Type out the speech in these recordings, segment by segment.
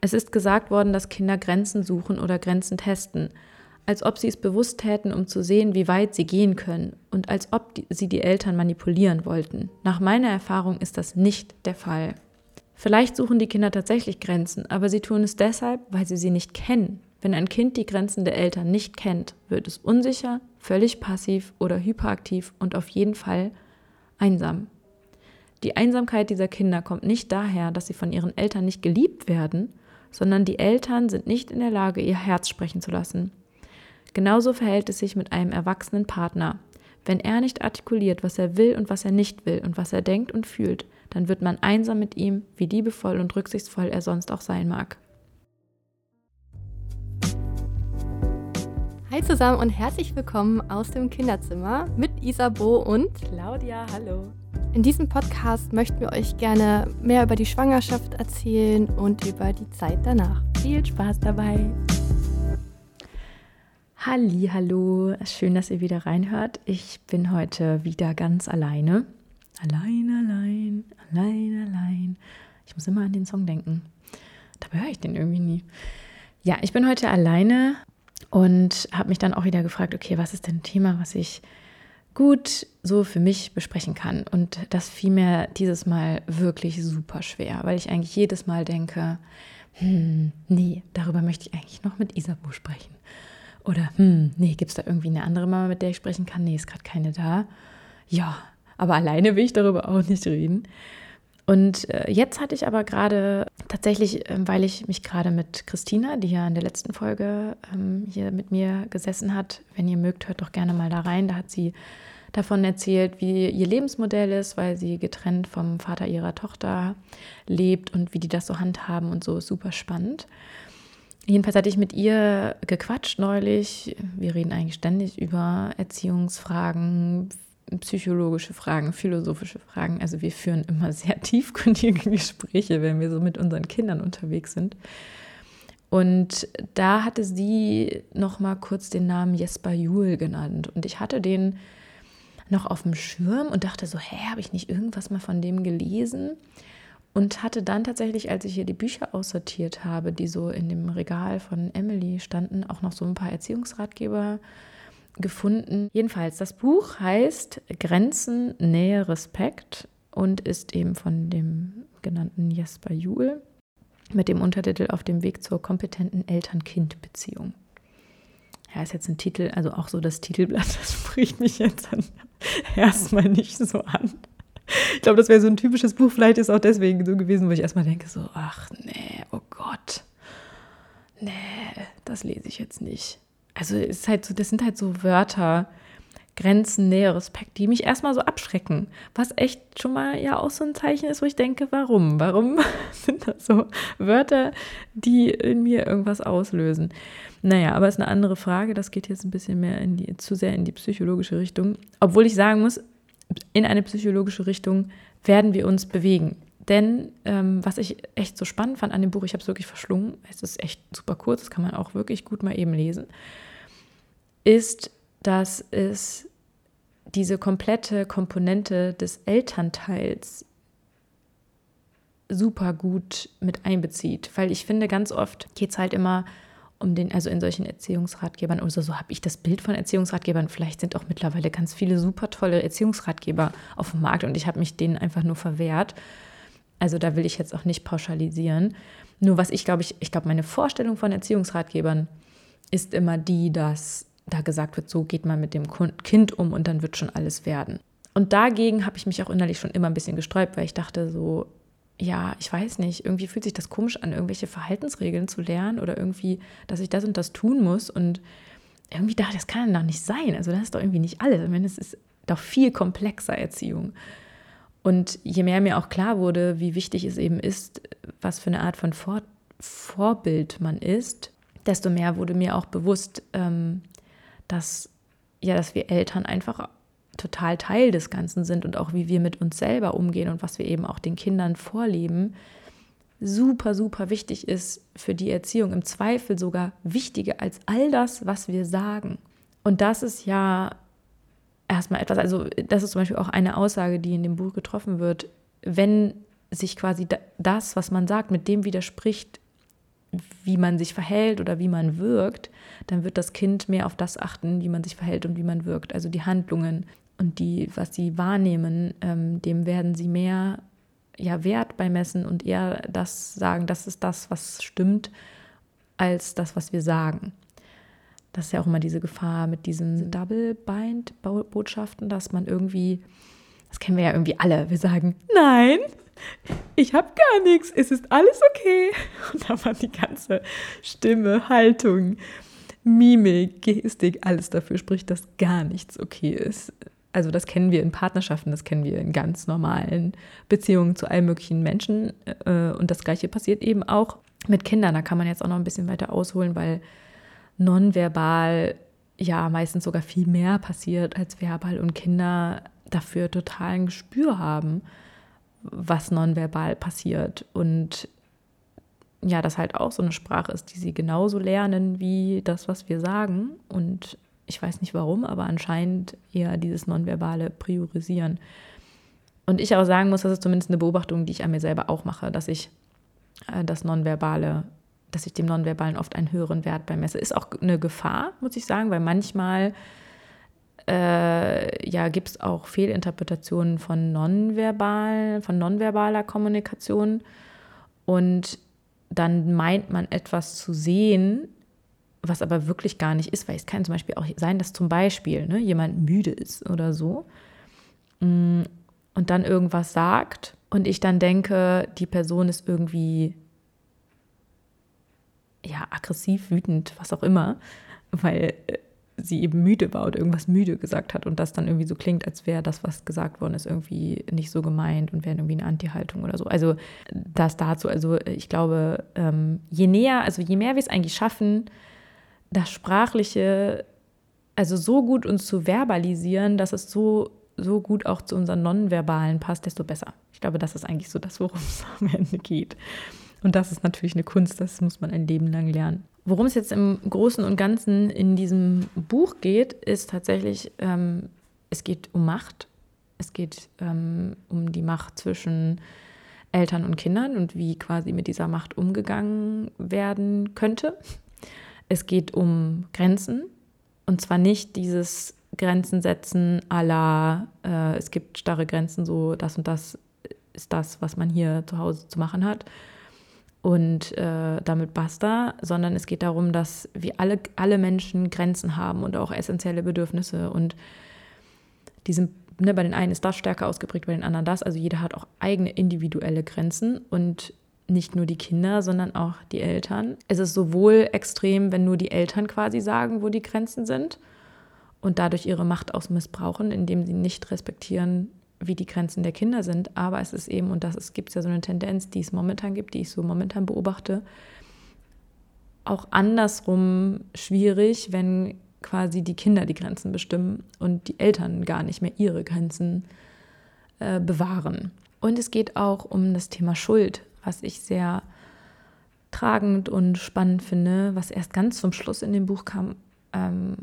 Es ist gesagt worden, dass Kinder Grenzen suchen oder Grenzen testen, als ob sie es bewusst täten, um zu sehen, wie weit sie gehen können und als ob die, sie die Eltern manipulieren wollten. Nach meiner Erfahrung ist das nicht der Fall. Vielleicht suchen die Kinder tatsächlich Grenzen, aber sie tun es deshalb, weil sie sie nicht kennen. Wenn ein Kind die Grenzen der Eltern nicht kennt, wird es unsicher, völlig passiv oder hyperaktiv und auf jeden Fall einsam. Die Einsamkeit dieser Kinder kommt nicht daher, dass sie von ihren Eltern nicht geliebt werden, sondern die Eltern sind nicht in der Lage, ihr Herz sprechen zu lassen. Genauso verhält es sich mit einem erwachsenen Partner. Wenn er nicht artikuliert, was er will und was er nicht will und was er denkt und fühlt, dann wird man einsam mit ihm, wie liebevoll und rücksichtsvoll er sonst auch sein mag. Hi zusammen und herzlich willkommen aus dem Kinderzimmer mit Isabo und Claudia. Hallo. In diesem Podcast möchten wir euch gerne mehr über die Schwangerschaft erzählen und über die Zeit danach. Viel Spaß dabei. Halli, hallo. Schön, dass ihr wieder reinhört. Ich bin heute wieder ganz alleine. Allein, allein, allein, allein. Ich muss immer an den Song denken. Dabei höre ich den irgendwie nie. Ja, ich bin heute alleine und habe mich dann auch wieder gefragt, okay, was ist denn ein Thema, was ich gut so für mich besprechen kann. Und das fiel mir dieses Mal wirklich super schwer, weil ich eigentlich jedes Mal denke, hm, nee, darüber möchte ich eigentlich noch mit Isabu sprechen. Oder, hm, nee, gibt es da irgendwie eine andere Mama, mit der ich sprechen kann? Nee, ist gerade keine da. Ja, aber alleine will ich darüber auch nicht reden. Und äh, jetzt hatte ich aber gerade tatsächlich, äh, weil ich mich gerade mit Christina, die ja in der letzten Folge ähm, hier mit mir gesessen hat, wenn ihr mögt, hört doch gerne mal da rein. Da hat sie davon erzählt, wie ihr Lebensmodell ist, weil sie getrennt vom Vater ihrer Tochter lebt und wie die das so handhaben und so super spannend. Jedenfalls hatte ich mit ihr gequatscht neulich. Wir reden eigentlich ständig über Erziehungsfragen, psychologische Fragen, philosophische Fragen. Also wir führen immer sehr tiefgründige Gespräche, wenn wir so mit unseren Kindern unterwegs sind. Und da hatte sie noch mal kurz den Namen Jesper Juhl genannt. Und ich hatte den noch auf dem Schirm und dachte so, hä, habe ich nicht irgendwas mal von dem gelesen? Und hatte dann tatsächlich, als ich hier die Bücher aussortiert habe, die so in dem Regal von Emily standen, auch noch so ein paar Erziehungsratgeber gefunden. Jedenfalls, das Buch heißt Grenzen, Nähe, Respekt und ist eben von dem genannten Jesper Juhl mit dem Untertitel Auf dem Weg zur kompetenten Eltern-Kind-Beziehung. Ja, ist jetzt ein Titel, also auch so das Titelblatt, das spricht mich jetzt dann erstmal nicht so an. Ich glaube, das wäre so ein typisches Buch. Vielleicht ist auch deswegen so gewesen, wo ich erstmal denke: so, ach nee, oh Gott. Nee, das lese ich jetzt nicht also ist halt so, das sind halt so Wörter, Grenzen, Nähe, Respekt, die mich erstmal so abschrecken. Was echt schon mal ja auch so ein Zeichen ist, wo ich denke, warum? Warum sind das so Wörter, die in mir irgendwas auslösen? Naja, aber ist eine andere Frage. Das geht jetzt ein bisschen mehr in die, zu sehr in die psychologische Richtung. Obwohl ich sagen muss, in eine psychologische Richtung werden wir uns bewegen. Denn ähm, was ich echt so spannend fand an dem Buch, ich habe es wirklich verschlungen, es ist echt super kurz, das kann man auch wirklich gut mal eben lesen, ist, dass es diese komplette Komponente des Elternteils super gut mit einbezieht. Weil ich finde, ganz oft geht es halt immer um den, also in solchen Erziehungsratgebern oder so habe ich das Bild von Erziehungsratgebern. Vielleicht sind auch mittlerweile ganz viele super tolle Erziehungsratgeber auf dem Markt und ich habe mich denen einfach nur verwehrt. Also da will ich jetzt auch nicht pauschalisieren. Nur was ich glaube, ich, ich glaube, meine Vorstellung von Erziehungsratgebern ist immer die, dass da gesagt wird, so geht man mit dem Kind um und dann wird schon alles werden. Und dagegen habe ich mich auch innerlich schon immer ein bisschen gesträubt, weil ich dachte so, ja, ich weiß nicht, irgendwie fühlt sich das komisch an, irgendwelche Verhaltensregeln zu lernen oder irgendwie, dass ich das und das tun muss. Und irgendwie dachte ich, das kann doch nicht sein. Also das ist doch irgendwie nicht alles. Ich meine, es ist doch viel komplexer Erziehung. Und je mehr mir auch klar wurde, wie wichtig es eben ist, was für eine Art von Vor Vorbild man ist, desto mehr wurde mir auch bewusst, ähm, dass ja, dass wir Eltern einfach total Teil des Ganzen sind und auch wie wir mit uns selber umgehen und was wir eben auch den Kindern vorleben, super, super wichtig ist für die Erziehung, im Zweifel sogar wichtiger als all das, was wir sagen. Und das ist ja erstmal etwas, also das ist zum Beispiel auch eine Aussage, die in dem Buch getroffen wird, wenn sich quasi das, was man sagt, mit dem widerspricht, wie man sich verhält oder wie man wirkt, dann wird das Kind mehr auf das achten, wie man sich verhält und wie man wirkt. Also die Handlungen und die, was sie wahrnehmen, ähm, dem werden sie mehr ja, Wert beimessen und eher das sagen, das ist das, was stimmt, als das, was wir sagen. Das ist ja auch immer diese Gefahr mit diesen Double-Bind-Botschaften, dass man irgendwie, das kennen wir ja irgendwie alle, wir sagen, nein, ich habe gar nichts, es ist alles okay. Und da war die ganze Stimme, Haltung, Mimik, Gestik, alles dafür spricht, dass gar nichts okay ist. Also das kennen wir in Partnerschaften, das kennen wir in ganz normalen Beziehungen zu allen möglichen Menschen. Äh, und das gleiche passiert eben auch mit Kindern. Da kann man jetzt auch noch ein bisschen weiter ausholen, weil nonverbal ja meistens sogar viel mehr passiert als verbal und Kinder dafür total ein Gespür haben, was nonverbal passiert. Und ja, das halt auch so eine Sprache ist, die sie genauso lernen wie das, was wir sagen. Und ich weiß nicht warum, aber anscheinend eher dieses Nonverbale priorisieren. Und ich auch sagen muss, das ist zumindest eine Beobachtung, die ich an mir selber auch mache, dass ich äh, das Nonverbale, dass ich dem Nonverbalen oft einen höheren Wert beimesse. Ist auch eine Gefahr, muss ich sagen, weil manchmal äh, ja, gibt es auch Fehlinterpretationen von nonverbal, von nonverbaler Kommunikation. Und dann meint man etwas zu sehen, was aber wirklich gar nicht ist, weil es kann zum Beispiel auch sein, dass zum Beispiel ne, jemand müde ist oder so mm, und dann irgendwas sagt und ich dann denke, die Person ist irgendwie ja aggressiv, wütend, was auch immer, weil äh, sie eben müde war oder irgendwas müde gesagt hat und das dann irgendwie so klingt, als wäre das, was gesagt worden ist, irgendwie nicht so gemeint und wäre irgendwie eine Anti-Haltung oder so. Also das dazu, also ich glaube, ähm, je näher, also je mehr wir es eigentlich schaffen, das Sprachliche, also so gut uns zu verbalisieren, dass es so, so gut auch zu unseren Nonverbalen passt, desto besser. Ich glaube, das ist eigentlich so das, worum es am Ende geht. Und das ist natürlich eine Kunst, das muss man ein Leben lang lernen. Worum es jetzt im Großen und Ganzen in diesem Buch geht, ist tatsächlich, ähm, es geht um Macht. Es geht ähm, um die Macht zwischen Eltern und Kindern und wie quasi mit dieser Macht umgegangen werden könnte. Es geht um Grenzen und zwar nicht dieses Grenzen setzen aller, äh, es gibt starre Grenzen, so das und das ist das, was man hier zu Hause zu machen hat und äh, damit basta, sondern es geht darum, dass wir alle, alle Menschen Grenzen haben und auch essentielle Bedürfnisse und die sind, ne, bei den einen ist das stärker ausgeprägt, bei den anderen das, also jeder hat auch eigene individuelle Grenzen und nicht nur die Kinder, sondern auch die Eltern. Es ist sowohl extrem, wenn nur die Eltern quasi sagen, wo die Grenzen sind und dadurch ihre Macht ausmissbrauchen, indem sie nicht respektieren, wie die Grenzen der Kinder sind. Aber es ist eben, und das gibt es ja so eine Tendenz, die es momentan gibt, die ich so momentan beobachte, auch andersrum schwierig, wenn quasi die Kinder die Grenzen bestimmen und die Eltern gar nicht mehr ihre Grenzen äh, bewahren. Und es geht auch um das Thema Schuld was ich sehr tragend und spannend finde, was erst ganz zum Schluss in dem Buch kam ähm,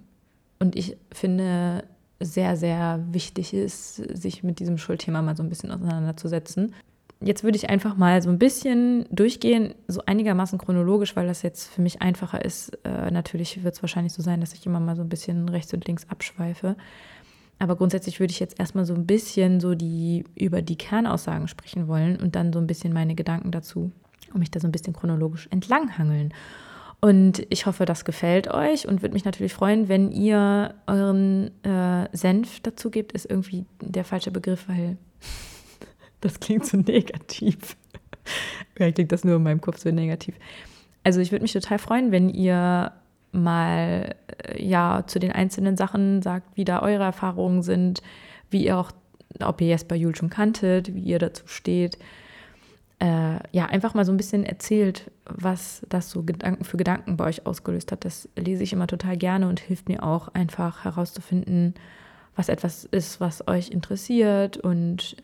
und ich finde sehr, sehr wichtig ist, sich mit diesem Schuldthema mal so ein bisschen auseinanderzusetzen. Jetzt würde ich einfach mal so ein bisschen durchgehen, so einigermaßen chronologisch, weil das jetzt für mich einfacher ist. Äh, natürlich wird es wahrscheinlich so sein, dass ich immer mal so ein bisschen rechts und links abschweife. Aber grundsätzlich würde ich jetzt erstmal so ein bisschen so die über die Kernaussagen sprechen wollen und dann so ein bisschen meine Gedanken dazu und mich da so ein bisschen chronologisch entlanghangeln. Und ich hoffe, das gefällt euch und würde mich natürlich freuen, wenn ihr euren äh, Senf dazu gebt. Ist irgendwie der falsche Begriff, weil das klingt so negativ. Vielleicht klingt das nur in meinem Kopf so negativ. Also ich würde mich total freuen, wenn ihr mal äh, ja zu den einzelnen Sachen sagt, wie da eure Erfahrungen sind, wie ihr auch, ob ihr Jesper Juhl schon kanntet, wie ihr dazu steht. Äh, ja, einfach mal so ein bisschen erzählt, was das so Gedanken für Gedanken bei euch ausgelöst hat. Das lese ich immer total gerne und hilft mir auch einfach herauszufinden, was etwas ist, was euch interessiert und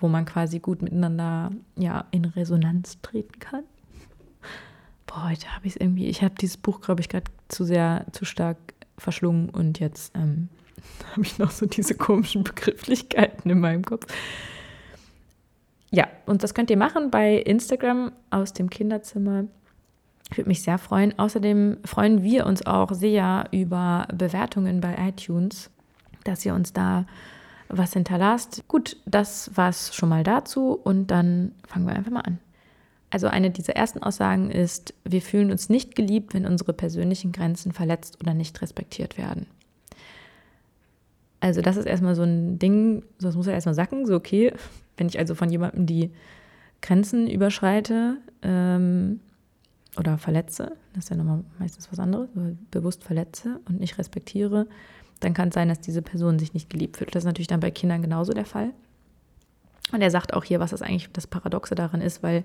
wo man quasi gut miteinander ja in Resonanz treten kann boah, heute habe ich es irgendwie, ich habe dieses Buch, glaube ich, gerade zu sehr, zu stark verschlungen und jetzt ähm, habe ich noch so diese komischen Begrifflichkeiten in meinem Kopf. Ja, und das könnt ihr machen bei Instagram aus dem Kinderzimmer. Ich würde mich sehr freuen. Außerdem freuen wir uns auch sehr über Bewertungen bei iTunes, dass ihr uns da was hinterlasst. Gut, das war es schon mal dazu und dann fangen wir einfach mal an. Also eine dieser ersten Aussagen ist, wir fühlen uns nicht geliebt, wenn unsere persönlichen Grenzen verletzt oder nicht respektiert werden. Also das ist erstmal so ein Ding, das muss ja erstmal sacken, so okay, wenn ich also von jemandem die Grenzen überschreite ähm, oder verletze, das ist ja nochmal meistens was anderes, bewusst verletze und nicht respektiere, dann kann es sein, dass diese Person sich nicht geliebt fühlt. Das ist natürlich dann bei Kindern genauso der Fall. Und er sagt auch hier, was das eigentlich das Paradoxe daran ist, weil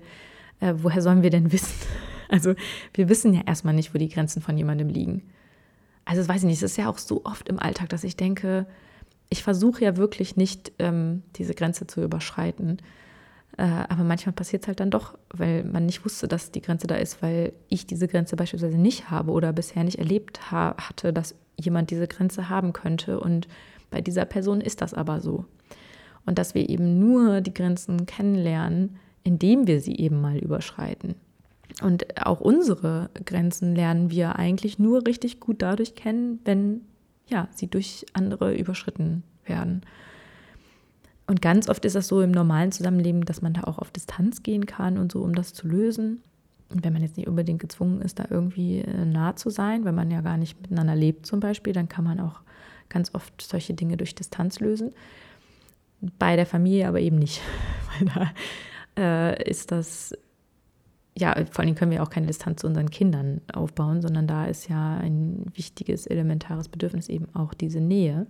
äh, woher sollen wir denn wissen? Also wir wissen ja erstmal nicht, wo die Grenzen von jemandem liegen. Also das weiß ich nicht, es ist ja auch so oft im Alltag, dass ich denke, ich versuche ja wirklich nicht, ähm, diese Grenze zu überschreiten. Äh, aber manchmal passiert es halt dann doch, weil man nicht wusste, dass die Grenze da ist, weil ich diese Grenze beispielsweise nicht habe oder bisher nicht erlebt ha hatte, dass jemand diese Grenze haben könnte. Und bei dieser Person ist das aber so. Und dass wir eben nur die Grenzen kennenlernen, indem wir sie eben mal überschreiten. Und auch unsere Grenzen lernen wir eigentlich nur richtig gut dadurch kennen, wenn ja, sie durch andere überschritten werden. Und ganz oft ist das so im normalen Zusammenleben, dass man da auch auf Distanz gehen kann und so, um das zu lösen. Und wenn man jetzt nicht unbedingt gezwungen ist, da irgendwie äh, nah zu sein, wenn man ja gar nicht miteinander lebt zum Beispiel, dann kann man auch ganz oft solche Dinge durch Distanz lösen. Bei der Familie aber eben nicht, weil da äh, ist das, ja, vor allem können wir auch keine Distanz zu unseren Kindern aufbauen, sondern da ist ja ein wichtiges, elementares Bedürfnis eben auch diese Nähe.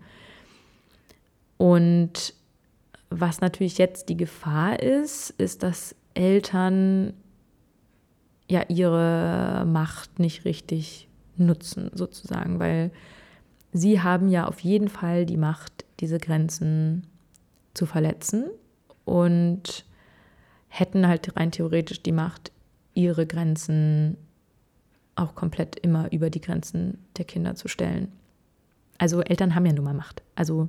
Und was natürlich jetzt die Gefahr ist, ist, dass Eltern ja ihre Macht nicht richtig nutzen, sozusagen, weil sie haben ja auf jeden Fall die Macht, diese Grenzen zu verletzen und hätten halt rein theoretisch die Macht, ihre Grenzen auch komplett immer über die Grenzen der Kinder zu stellen. Also Eltern haben ja nun mal Macht. Also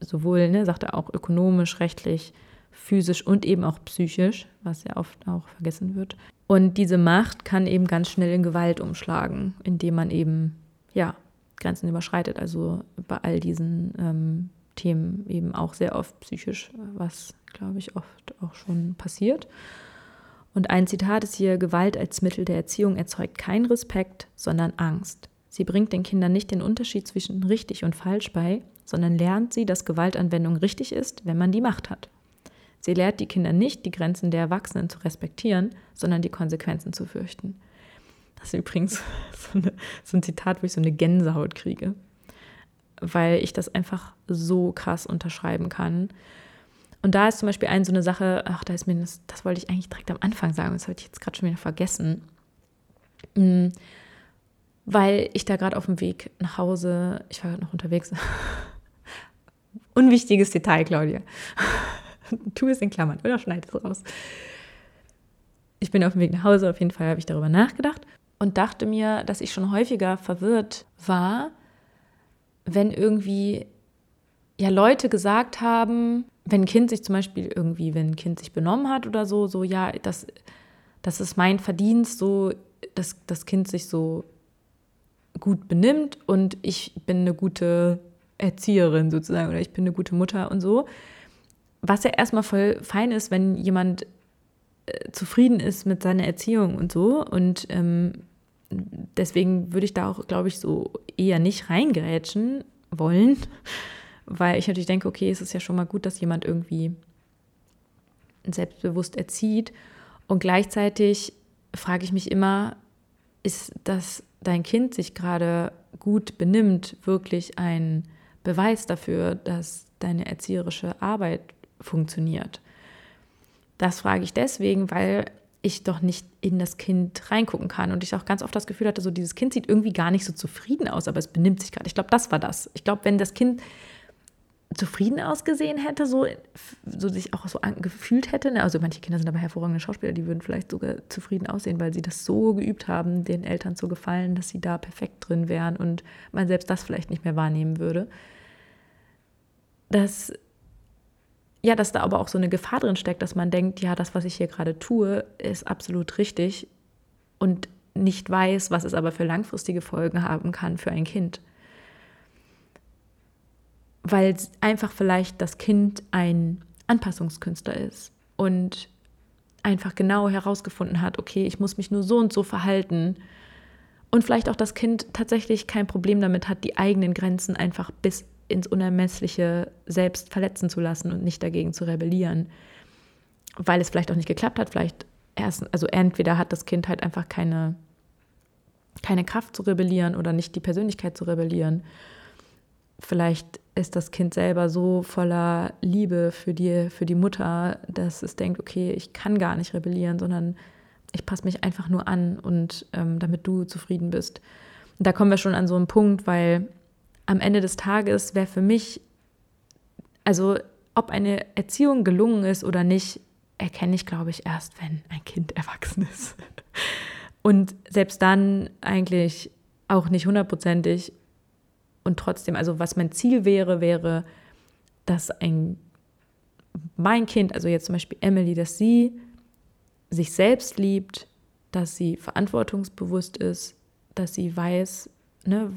sowohl, ne, sagt er auch ökonomisch, rechtlich, physisch und eben auch psychisch, was ja oft auch vergessen wird. Und diese Macht kann eben ganz schnell in Gewalt umschlagen, indem man eben, ja, Grenzen überschreitet. Also bei all diesen ähm, Themen eben auch sehr oft psychisch, was, glaube ich, oft auch schon passiert. Und ein Zitat ist hier, Gewalt als Mittel der Erziehung erzeugt keinen Respekt, sondern Angst. Sie bringt den Kindern nicht den Unterschied zwischen richtig und falsch bei, sondern lernt sie, dass Gewaltanwendung richtig ist, wenn man die Macht hat. Sie lehrt die Kinder nicht, die Grenzen der Erwachsenen zu respektieren, sondern die Konsequenzen zu fürchten. Das ist übrigens so, eine, so ein Zitat, wo ich so eine Gänsehaut kriege, weil ich das einfach so krass unterschreiben kann. Und da ist zum Beispiel eine so eine Sache, ach, da ist mir das, das wollte ich eigentlich direkt am Anfang sagen, das habe ich jetzt gerade schon wieder vergessen. Hm, weil ich da gerade auf dem Weg nach Hause, ich war gerade noch unterwegs, Unwichtiges Detail, Claudia. tu es in Klammern oder schneid es raus. Ich bin auf dem Weg nach Hause, auf jeden Fall habe ich darüber nachgedacht und dachte mir, dass ich schon häufiger verwirrt war, wenn irgendwie ja Leute gesagt haben, wenn ein Kind sich zum Beispiel irgendwie, wenn ein Kind sich benommen hat oder so, so ja, das, das ist mein Verdienst, so dass das Kind sich so gut benimmt und ich bin eine gute Erzieherin sozusagen oder ich bin eine gute Mutter und so. Was ja erstmal voll fein ist, wenn jemand äh, zufrieden ist mit seiner Erziehung und so. Und ähm, deswegen würde ich da auch, glaube ich, so eher nicht reingerätschen wollen, weil ich natürlich denke, okay, es ist ja schon mal gut, dass jemand irgendwie selbstbewusst erzieht. Und gleichzeitig frage ich mich immer, ist, dass dein Kind sich gerade gut benimmt, wirklich ein Beweis dafür, dass deine erzieherische Arbeit funktioniert? Das frage ich deswegen, weil ich doch nicht in das Kind reingucken kann und ich auch ganz oft das Gefühl hatte, so dieses Kind sieht irgendwie gar nicht so zufrieden aus, aber es benimmt sich gerade. Ich glaube, das war das. Ich glaube, wenn das Kind zufrieden ausgesehen hätte, so, so sich auch so gefühlt hätte. Ne? Also manche Kinder sind aber hervorragende Schauspieler, die würden vielleicht sogar zufrieden aussehen, weil sie das so geübt haben, den Eltern zu gefallen, dass sie da perfekt drin wären und man selbst das vielleicht nicht mehr wahrnehmen würde. Dass ja, dass da aber auch so eine Gefahr drin steckt, dass man denkt, ja, das, was ich hier gerade tue, ist absolut richtig. Und nicht weiß, was es aber für langfristige Folgen haben kann für ein Kind. Weil einfach vielleicht das Kind ein Anpassungskünstler ist und einfach genau herausgefunden hat, okay, ich muss mich nur so und so verhalten. Und vielleicht auch das Kind tatsächlich kein Problem damit hat, die eigenen Grenzen einfach bis ins Unermessliche selbst verletzen zu lassen und nicht dagegen zu rebellieren. Weil es vielleicht auch nicht geklappt hat, vielleicht erst, also entweder hat das Kind halt einfach keine, keine Kraft zu rebellieren oder nicht die Persönlichkeit zu rebellieren. Vielleicht ist das Kind selber so voller Liebe für die, für die Mutter, dass es denkt, okay, ich kann gar nicht rebellieren, sondern ich passe mich einfach nur an und ähm, damit du zufrieden bist. Und da kommen wir schon an so einen Punkt, weil am Ende des Tages wäre für mich, also ob eine Erziehung gelungen ist oder nicht, erkenne ich, glaube ich, erst, wenn ein Kind erwachsen ist. Und selbst dann eigentlich auch nicht hundertprozentig. Und trotzdem, also was mein Ziel wäre, wäre, dass ein mein Kind, also jetzt zum Beispiel Emily, dass sie sich selbst liebt, dass sie verantwortungsbewusst ist, dass sie weiß, ne,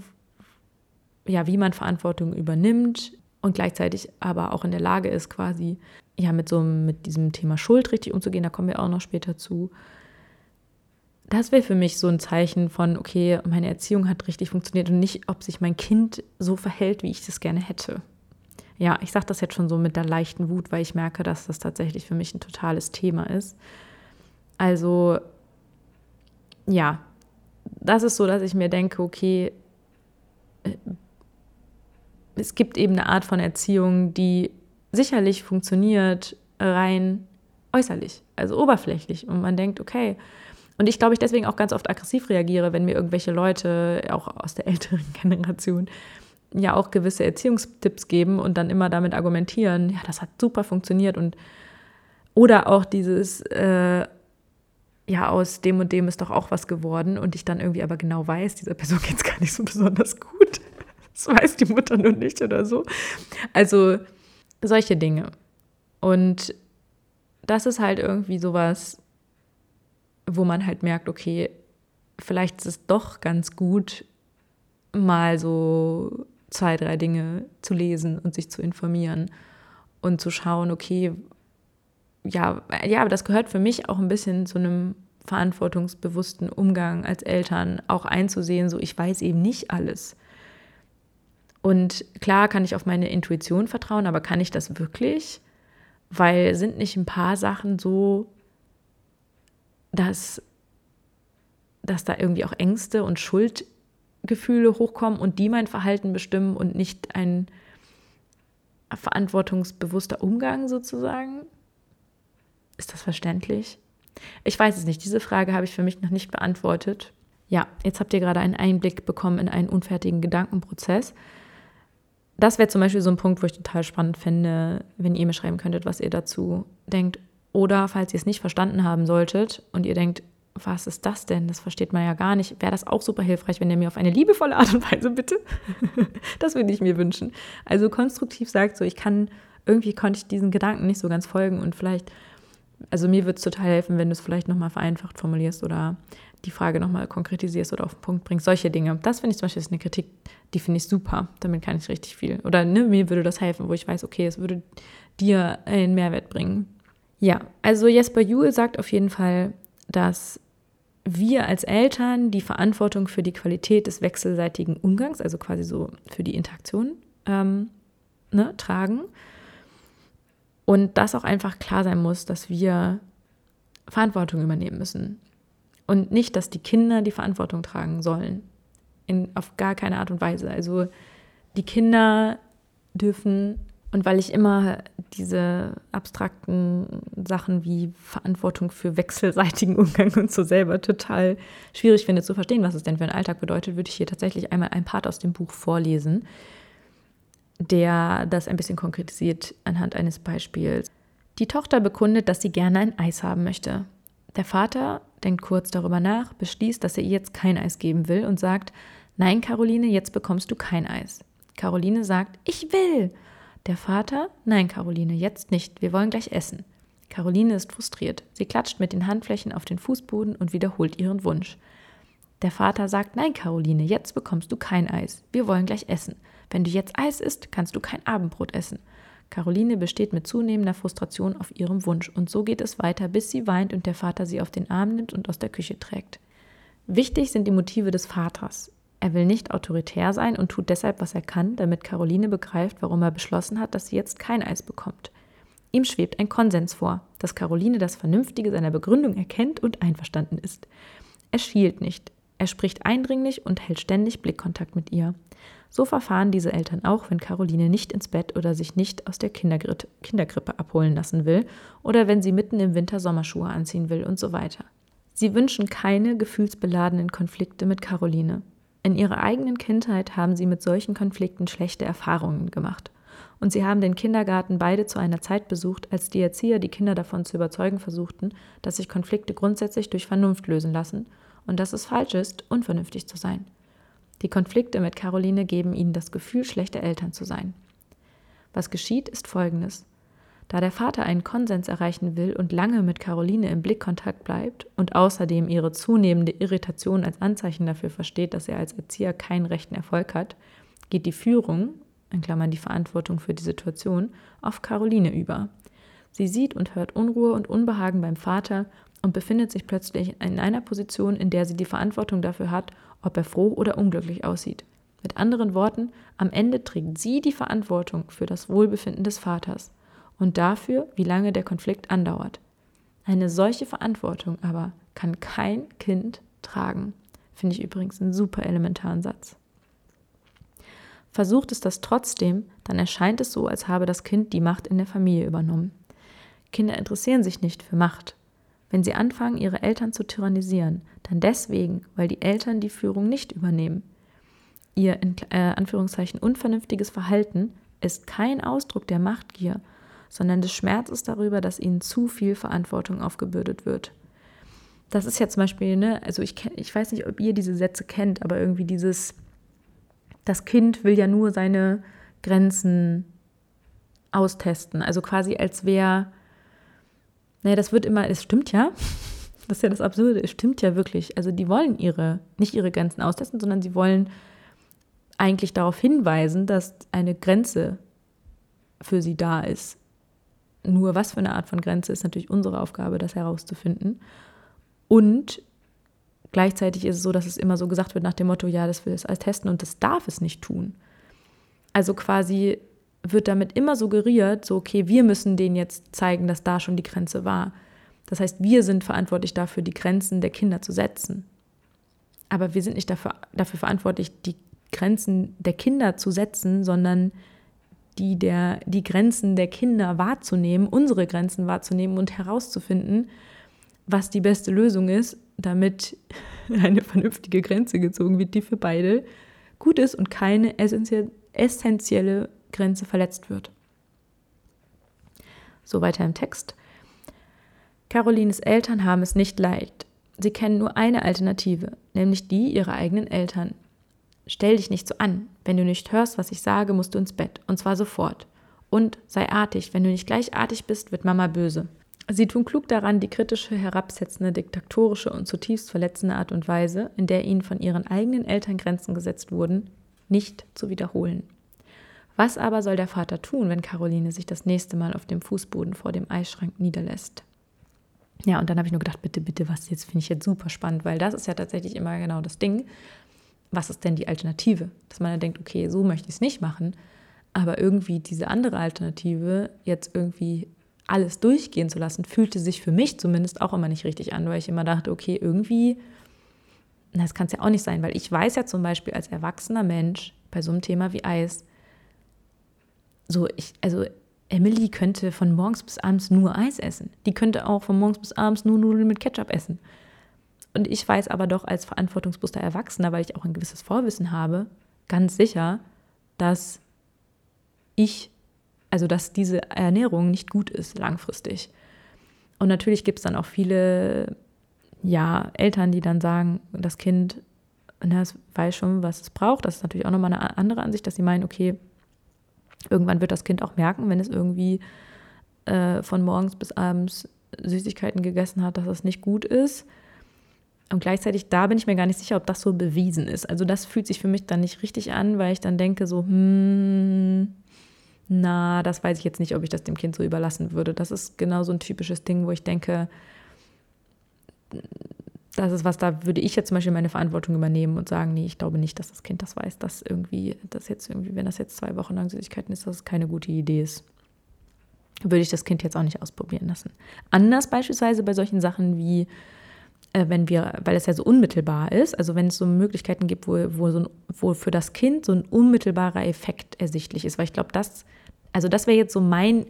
ja, wie man Verantwortung übernimmt und gleichzeitig aber auch in der Lage ist, quasi ja mit so mit diesem Thema Schuld richtig umzugehen. Da kommen wir auch noch später zu. Das wäre für mich so ein Zeichen von, okay, meine Erziehung hat richtig funktioniert und nicht, ob sich mein Kind so verhält, wie ich das gerne hätte. Ja, ich sage das jetzt schon so mit der leichten Wut, weil ich merke, dass das tatsächlich für mich ein totales Thema ist. Also, ja, das ist so, dass ich mir denke, okay, äh, es gibt eben eine Art von Erziehung, die sicherlich funktioniert rein äußerlich, also oberflächlich. Und man denkt, okay. Und ich glaube, ich deswegen auch ganz oft aggressiv reagiere, wenn mir irgendwelche Leute, auch aus der älteren Generation, ja auch gewisse Erziehungstipps geben und dann immer damit argumentieren, ja, das hat super funktioniert und oder auch dieses, äh, ja, aus dem und dem ist doch auch was geworden und ich dann irgendwie aber genau weiß, dieser Person geht es gar nicht so besonders gut. Das weiß die Mutter nur nicht oder so. Also solche Dinge. Und das ist halt irgendwie sowas, wo man halt merkt, okay, vielleicht ist es doch ganz gut, mal so zwei, drei Dinge zu lesen und sich zu informieren und zu schauen, okay, ja, ja, aber das gehört für mich auch ein bisschen zu einem verantwortungsbewussten Umgang als Eltern, auch einzusehen, so ich weiß eben nicht alles. Und klar kann ich auf meine Intuition vertrauen, aber kann ich das wirklich? Weil sind nicht ein paar Sachen so, dass, dass da irgendwie auch Ängste und Schuldgefühle hochkommen und die mein Verhalten bestimmen und nicht ein verantwortungsbewusster Umgang sozusagen? Ist das verständlich? Ich weiß es nicht. Diese Frage habe ich für mich noch nicht beantwortet. Ja, jetzt habt ihr gerade einen Einblick bekommen in einen unfertigen Gedankenprozess das wäre zum Beispiel so ein Punkt, wo ich total spannend fände, wenn ihr mir schreiben könntet, was ihr dazu denkt. Oder falls ihr es nicht verstanden haben solltet und ihr denkt, was ist das denn? Das versteht man ja gar nicht. Wäre das auch super hilfreich, wenn ihr mir auf eine liebevolle Art und Weise bitte? das würde ich mir wünschen. Also konstruktiv sagt so, ich kann, irgendwie konnte ich diesen Gedanken nicht so ganz folgen und vielleicht, also mir würde es total helfen, wenn du es vielleicht nochmal vereinfacht formulierst oder die Frage nochmal konkretisierst oder auf den Punkt bringst. Solche Dinge. Das finde ich zum Beispiel ist eine Kritik, die finde ich super. Damit kann ich richtig viel. Oder ne, mir würde das helfen, wo ich weiß, okay, es würde dir einen Mehrwert bringen. Ja, also Jesper Juhl sagt auf jeden Fall, dass wir als Eltern die Verantwortung für die Qualität des wechselseitigen Umgangs, also quasi so für die Interaktion, ähm, ne, tragen. Und dass auch einfach klar sein muss, dass wir Verantwortung übernehmen müssen. Und nicht, dass die Kinder die Verantwortung tragen sollen. In, auf gar keine Art und Weise. Also die Kinder dürfen, und weil ich immer diese abstrakten Sachen wie Verantwortung für wechselseitigen Umgang und so selber total schwierig finde zu verstehen, was es denn für einen Alltag bedeutet, würde ich hier tatsächlich einmal ein Part aus dem Buch vorlesen, der das ein bisschen konkretisiert anhand eines Beispiels. Die Tochter bekundet, dass sie gerne ein Eis haben möchte. Der Vater denkt kurz darüber nach, beschließt, dass er ihr jetzt kein Eis geben will und sagt, nein, Caroline, jetzt bekommst du kein Eis. Caroline sagt, ich will. Der Vater, nein, Caroline, jetzt nicht, wir wollen gleich essen. Caroline ist frustriert. Sie klatscht mit den Handflächen auf den Fußboden und wiederholt ihren Wunsch. Der Vater sagt, nein, Caroline, jetzt bekommst du kein Eis. Wir wollen gleich essen. Wenn du jetzt Eis isst, kannst du kein Abendbrot essen. Caroline besteht mit zunehmender Frustration auf ihrem Wunsch und so geht es weiter, bis sie weint und der Vater sie auf den Arm nimmt und aus der Küche trägt. Wichtig sind die Motive des Vaters. Er will nicht autoritär sein und tut deshalb, was er kann, damit Caroline begreift, warum er beschlossen hat, dass sie jetzt kein Eis bekommt. Ihm schwebt ein Konsens vor, dass Caroline das Vernünftige seiner Begründung erkennt und einverstanden ist. Er schielt nicht, er spricht eindringlich und hält ständig Blickkontakt mit ihr. So verfahren diese Eltern auch, wenn Caroline nicht ins Bett oder sich nicht aus der Kinderkrippe abholen lassen will oder wenn sie mitten im Winter Sommerschuhe anziehen will und so weiter. Sie wünschen keine gefühlsbeladenen Konflikte mit Caroline. In ihrer eigenen Kindheit haben sie mit solchen Konflikten schlechte Erfahrungen gemacht. Und sie haben den Kindergarten beide zu einer Zeit besucht, als die Erzieher die Kinder davon zu überzeugen versuchten, dass sich Konflikte grundsätzlich durch Vernunft lösen lassen und dass es falsch ist, unvernünftig zu sein. Die Konflikte mit Caroline geben ihnen das Gefühl, schlechte Eltern zu sein. Was geschieht, ist folgendes. Da der Vater einen Konsens erreichen will und lange mit Caroline im Blickkontakt bleibt und außerdem ihre zunehmende Irritation als Anzeichen dafür versteht, dass er als Erzieher keinen rechten Erfolg hat, geht die Führung, in Klammern die Verantwortung für die Situation, auf Caroline über. Sie sieht und hört Unruhe und Unbehagen beim Vater und befindet sich plötzlich in einer Position, in der sie die Verantwortung dafür hat, ob er froh oder unglücklich aussieht. Mit anderen Worten, am Ende trägt sie die Verantwortung für das Wohlbefinden des Vaters und dafür, wie lange der Konflikt andauert. Eine solche Verantwortung aber kann kein Kind tragen. Finde ich übrigens einen super elementaren Satz. Versucht es das trotzdem, dann erscheint es so, als habe das Kind die Macht in der Familie übernommen. Kinder interessieren sich nicht für Macht, wenn sie anfangen, ihre Eltern zu tyrannisieren, dann deswegen, weil die Eltern die Führung nicht übernehmen. Ihr in äh, Anführungszeichen unvernünftiges Verhalten ist kein Ausdruck der Machtgier, sondern des Schmerzes darüber, dass ihnen zu viel Verantwortung aufgebürdet wird. Das ist ja zum Beispiel, ne, also ich, ich weiß nicht, ob ihr diese Sätze kennt, aber irgendwie dieses, das Kind will ja nur seine Grenzen austesten. Also quasi als wäre naja, das wird immer, es stimmt ja. Das ist ja das Absurde, es stimmt ja wirklich. Also die wollen ihre, nicht ihre Grenzen austesten, sondern sie wollen eigentlich darauf hinweisen, dass eine Grenze für sie da ist. Nur was für eine Art von Grenze ist natürlich unsere Aufgabe, das herauszufinden. Und gleichzeitig ist es so, dass es immer so gesagt wird nach dem Motto, ja, das will es als testen und das darf es nicht tun. Also quasi wird damit immer suggeriert, so, okay, wir müssen denen jetzt zeigen, dass da schon die Grenze war. Das heißt, wir sind verantwortlich dafür, die Grenzen der Kinder zu setzen. Aber wir sind nicht dafür, dafür verantwortlich, die Grenzen der Kinder zu setzen, sondern die, der, die Grenzen der Kinder wahrzunehmen, unsere Grenzen wahrzunehmen und herauszufinden, was die beste Lösung ist, damit eine vernünftige Grenze gezogen wird, die für beide gut ist und keine essentielle Grenze verletzt wird. So weiter im Text. Carolines Eltern haben es nicht leid. Sie kennen nur eine Alternative, nämlich die ihrer eigenen Eltern. Stell dich nicht so an. Wenn du nicht hörst, was ich sage, musst du ins Bett. Und zwar sofort. Und sei artig. Wenn du nicht gleich artig bist, wird Mama böse. Sie tun klug daran, die kritische, herabsetzende, diktatorische und zutiefst verletzende Art und Weise, in der ihnen von ihren eigenen Eltern Grenzen gesetzt wurden, nicht zu wiederholen. Was aber soll der Vater tun, wenn Caroline sich das nächste Mal auf dem Fußboden vor dem Eisschrank niederlässt? Ja, und dann habe ich nur gedacht, bitte, bitte, was jetzt finde ich jetzt super spannend, weil das ist ja tatsächlich immer genau das Ding. Was ist denn die Alternative? Dass man dann denkt, okay, so möchte ich es nicht machen, aber irgendwie diese andere Alternative jetzt irgendwie alles durchgehen zu lassen, fühlte sich für mich zumindest auch immer nicht richtig an, weil ich immer dachte, okay, irgendwie, das kann es ja auch nicht sein, weil ich weiß ja zum Beispiel als erwachsener Mensch bei so einem Thema wie Eis, so, ich, also Emily könnte von morgens bis abends nur Eis essen. Die könnte auch von morgens bis abends nur Nudeln mit Ketchup essen. Und ich weiß aber doch als verantwortungsbewusster Erwachsener, weil ich auch ein gewisses Vorwissen habe, ganz sicher, dass ich, also dass diese Ernährung nicht gut ist langfristig. Und natürlich gibt es dann auch viele, ja, Eltern, die dann sagen, das Kind, na, es weiß schon, was es braucht. Das ist natürlich auch nochmal eine andere Ansicht, dass sie meinen, okay, Irgendwann wird das Kind auch merken, wenn es irgendwie äh, von morgens bis abends Süßigkeiten gegessen hat, dass das nicht gut ist. Und gleichzeitig, da bin ich mir gar nicht sicher, ob das so bewiesen ist. Also das fühlt sich für mich dann nicht richtig an, weil ich dann denke so, hm, na, das weiß ich jetzt nicht, ob ich das dem Kind so überlassen würde. Das ist genau so ein typisches Ding, wo ich denke, das ist was, da würde ich jetzt zum Beispiel meine Verantwortung übernehmen und sagen, nee, ich glaube nicht, dass das Kind das weiß, dass irgendwie, dass jetzt irgendwie, wenn das jetzt zwei Wochen lang Süßigkeiten ist, dass es keine gute Idee ist. Würde ich das Kind jetzt auch nicht ausprobieren lassen. Anders beispielsweise bei solchen Sachen wie, wenn wir, weil es ja so unmittelbar ist, also wenn es so Möglichkeiten gibt, wo, wo, so ein, wo für das Kind so ein unmittelbarer Effekt ersichtlich ist, weil ich glaube, das, also das wäre jetzt so mein,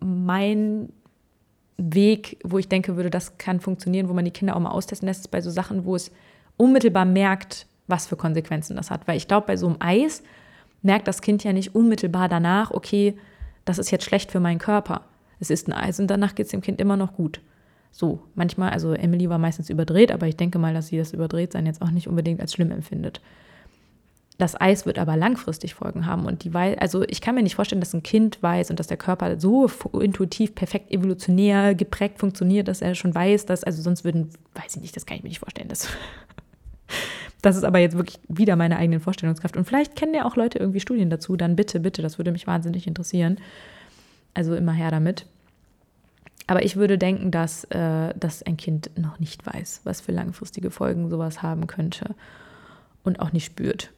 mein Weg, wo ich denke würde, das kann funktionieren, wo man die Kinder auch mal austesten lässt, bei so Sachen, wo es unmittelbar merkt, was für Konsequenzen das hat. Weil ich glaube, bei so einem Eis merkt das Kind ja nicht unmittelbar danach, okay, das ist jetzt schlecht für meinen Körper. Es ist ein Eis und danach geht es dem Kind immer noch gut. So, manchmal, also Emily war meistens überdreht, aber ich denke mal, dass sie das Überdrehtsein jetzt auch nicht unbedingt als schlimm empfindet. Das Eis wird aber langfristig Folgen haben und die weiß, also ich kann mir nicht vorstellen, dass ein Kind weiß und dass der Körper so intuitiv, perfekt evolutionär geprägt funktioniert, dass er schon weiß, dass, also sonst würden, weiß ich nicht, das kann ich mir nicht vorstellen. Das, das ist aber jetzt wirklich wieder meine eigene Vorstellungskraft. Und vielleicht kennen ja auch Leute irgendwie Studien dazu, dann bitte, bitte, das würde mich wahnsinnig interessieren. Also immer her damit. Aber ich würde denken, dass, äh, dass ein Kind noch nicht weiß, was für langfristige Folgen sowas haben könnte und auch nicht spürt.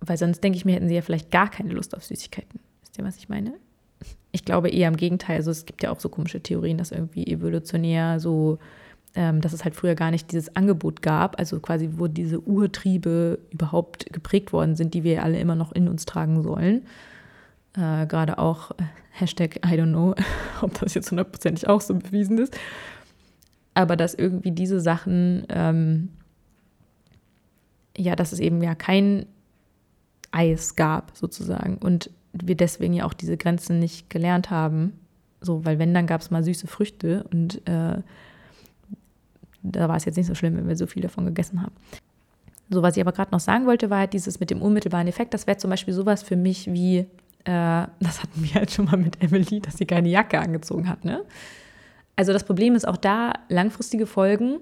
Weil sonst denke ich mir, hätten sie ja vielleicht gar keine Lust auf Süßigkeiten. Wisst ihr, was ich meine? Ich glaube eher im Gegenteil. Also es gibt ja auch so komische Theorien, dass irgendwie evolutionär so, ähm, dass es halt früher gar nicht dieses Angebot gab, also quasi wo diese Urtriebe überhaupt geprägt worden sind, die wir alle immer noch in uns tragen sollen. Äh, Gerade auch äh, Hashtag I don't know, ob das jetzt hundertprozentig auch so bewiesen ist. Aber dass irgendwie diese Sachen, ähm, ja, dass es eben ja kein Eis gab, sozusagen. Und wir deswegen ja auch diese Grenzen nicht gelernt haben. So, weil wenn, dann gab es mal süße Früchte und äh, da war es jetzt nicht so schlimm, wenn wir so viel davon gegessen haben. So, was ich aber gerade noch sagen wollte, war halt dieses mit dem unmittelbaren Effekt. Das wäre zum Beispiel sowas für mich wie, äh, das hatten wir halt schon mal mit Emily, dass sie keine Jacke angezogen hat. Ne? Also das Problem ist auch da, langfristige Folgen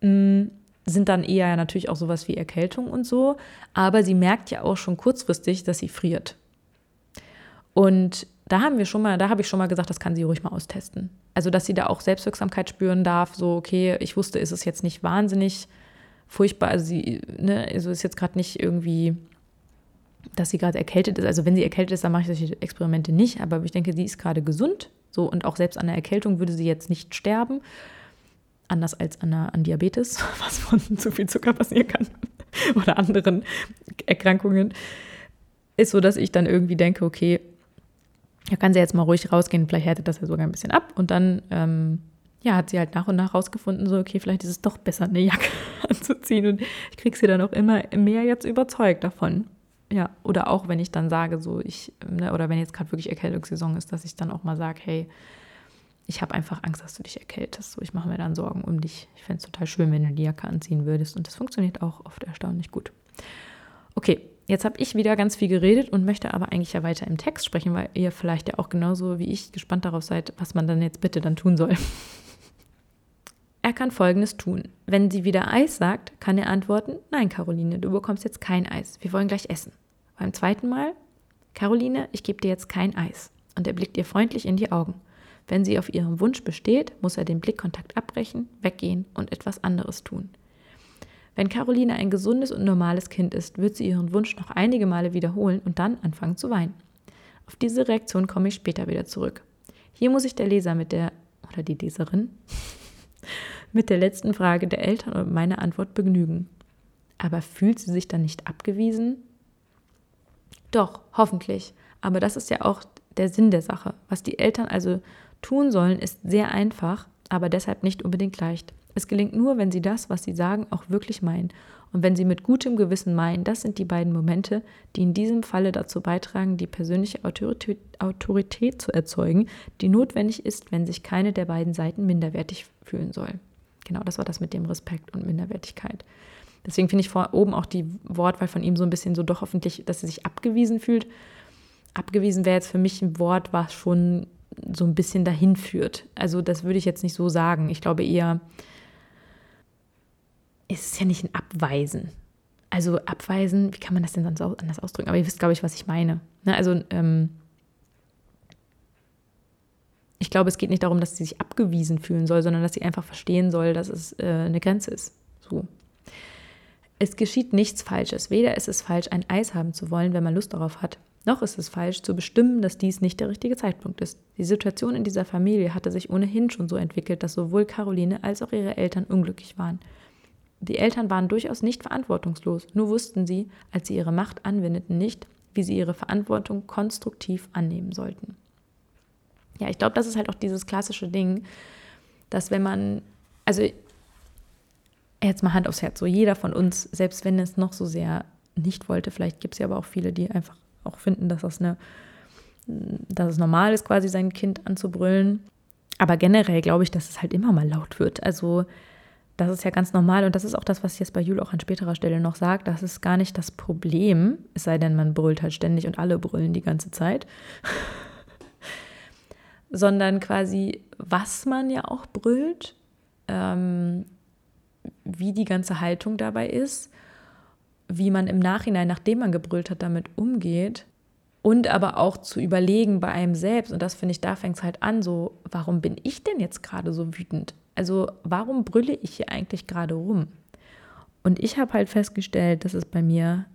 mh, mm, sind dann eher natürlich auch sowas wie Erkältung und so. Aber sie merkt ja auch schon kurzfristig, dass sie friert. Und da haben wir schon mal, da habe ich schon mal gesagt, das kann sie ruhig mal austesten. Also, dass sie da auch Selbstwirksamkeit spüren darf, so, okay, ich wusste, ist es jetzt nicht wahnsinnig furchtbar, also sie, ne, also ist jetzt gerade nicht irgendwie, dass sie gerade erkältet ist. Also wenn sie erkältet ist, dann mache ich solche Experimente nicht, aber ich denke, sie ist gerade gesund, so und auch selbst an der Erkältung würde sie jetzt nicht sterben. Anders als an, an Diabetes, was von zu viel Zucker passieren kann. Oder anderen Erkrankungen, ist so, dass ich dann irgendwie denke, okay, da kann sie jetzt mal ruhig rausgehen, vielleicht härtet das ja sogar ein bisschen ab. Und dann ähm, ja, hat sie halt nach und nach rausgefunden, so, okay, vielleicht ist es doch besser, eine Jacke anzuziehen. Und ich kriege sie dann auch immer mehr jetzt überzeugt davon. Ja, oder auch wenn ich dann sage, so, ich, ne, oder wenn jetzt gerade wirklich Erkältungssaison ist, dass ich dann auch mal sage, hey, ich habe einfach Angst, dass du dich erkältest. So, ich mache mir dann Sorgen um dich. Ich fände es total schön, wenn du die Jacke anziehen würdest. Und das funktioniert auch oft erstaunlich gut. Okay, jetzt habe ich wieder ganz viel geredet und möchte aber eigentlich ja weiter im Text sprechen, weil ihr vielleicht ja auch genauso wie ich gespannt darauf seid, was man dann jetzt bitte dann tun soll. Er kann Folgendes tun. Wenn sie wieder Eis sagt, kann er antworten, nein, Caroline, du bekommst jetzt kein Eis. Wir wollen gleich essen. Beim zweiten Mal, Caroline, ich gebe dir jetzt kein Eis. Und er blickt ihr freundlich in die Augen. Wenn sie auf ihrem Wunsch besteht, muss er den Blickkontakt abbrechen, weggehen und etwas anderes tun. Wenn Caroline ein gesundes und normales Kind ist, wird sie ihren Wunsch noch einige Male wiederholen und dann anfangen zu weinen. Auf diese Reaktion komme ich später wieder zurück. Hier muss sich der Leser mit der, oder die Leserin, mit der letzten Frage der Eltern und meiner Antwort begnügen. Aber fühlt sie sich dann nicht abgewiesen? Doch, hoffentlich. Aber das ist ja auch der Sinn der Sache. Was die Eltern also tun sollen, ist sehr einfach, aber deshalb nicht unbedingt leicht. Es gelingt nur, wenn sie das, was sie sagen, auch wirklich meinen. Und wenn sie mit gutem Gewissen meinen, das sind die beiden Momente, die in diesem Falle dazu beitragen, die persönliche Autorität, zu erzeugen, die notwendig ist, wenn sich keine der beiden Seiten minderwertig fühlen soll. Genau, das war das mit dem Respekt und Minderwertigkeit. Deswegen finde ich vor oben auch die Wortwahl von ihm so ein bisschen so doch hoffentlich, dass er sich abgewiesen fühlt. Abgewiesen wäre jetzt für mich ein Wort, was schon so ein bisschen dahin führt. Also das würde ich jetzt nicht so sagen. Ich glaube eher, ist es ja nicht ein Abweisen. Also abweisen, wie kann man das denn sonst anders ausdrücken? Aber ihr wisst, glaube ich, was ich meine. Ne? Also ähm, ich glaube, es geht nicht darum, dass sie sich abgewiesen fühlen soll, sondern dass sie einfach verstehen soll, dass es äh, eine Grenze ist. So. Es geschieht nichts Falsches. Weder ist es falsch, ein Eis haben zu wollen, wenn man Lust darauf hat, noch ist es falsch zu bestimmen, dass dies nicht der richtige Zeitpunkt ist. Die Situation in dieser Familie hatte sich ohnehin schon so entwickelt, dass sowohl Caroline als auch ihre Eltern unglücklich waren. Die Eltern waren durchaus nicht verantwortungslos, nur wussten sie, als sie ihre Macht anwendeten, nicht, wie sie ihre Verantwortung konstruktiv annehmen sollten. Ja, ich glaube, das ist halt auch dieses klassische Ding, dass wenn man, also jetzt mal Hand aufs Herz, so jeder von uns, selbst wenn es noch so sehr nicht wollte, vielleicht gibt es ja aber auch viele, die einfach auch finden, dass das eine, dass es normal ist, quasi sein Kind anzubrüllen. Aber generell glaube ich, dass es halt immer mal laut wird. Also das ist ja ganz normal und das ist auch das, was jetzt bei Jul auch an späterer Stelle noch sagt. Das ist gar nicht das Problem, es sei denn, man brüllt halt ständig und alle brüllen die ganze Zeit. Sondern quasi, was man ja auch brüllt, ähm, wie die ganze Haltung dabei ist, wie man im Nachhinein, nachdem man gebrüllt hat, damit umgeht und aber auch zu überlegen bei einem selbst. Und das finde ich, da fängt es halt an, so, warum bin ich denn jetzt gerade so wütend? Also warum brülle ich hier eigentlich gerade rum? Und ich habe halt festgestellt, dass es bei mir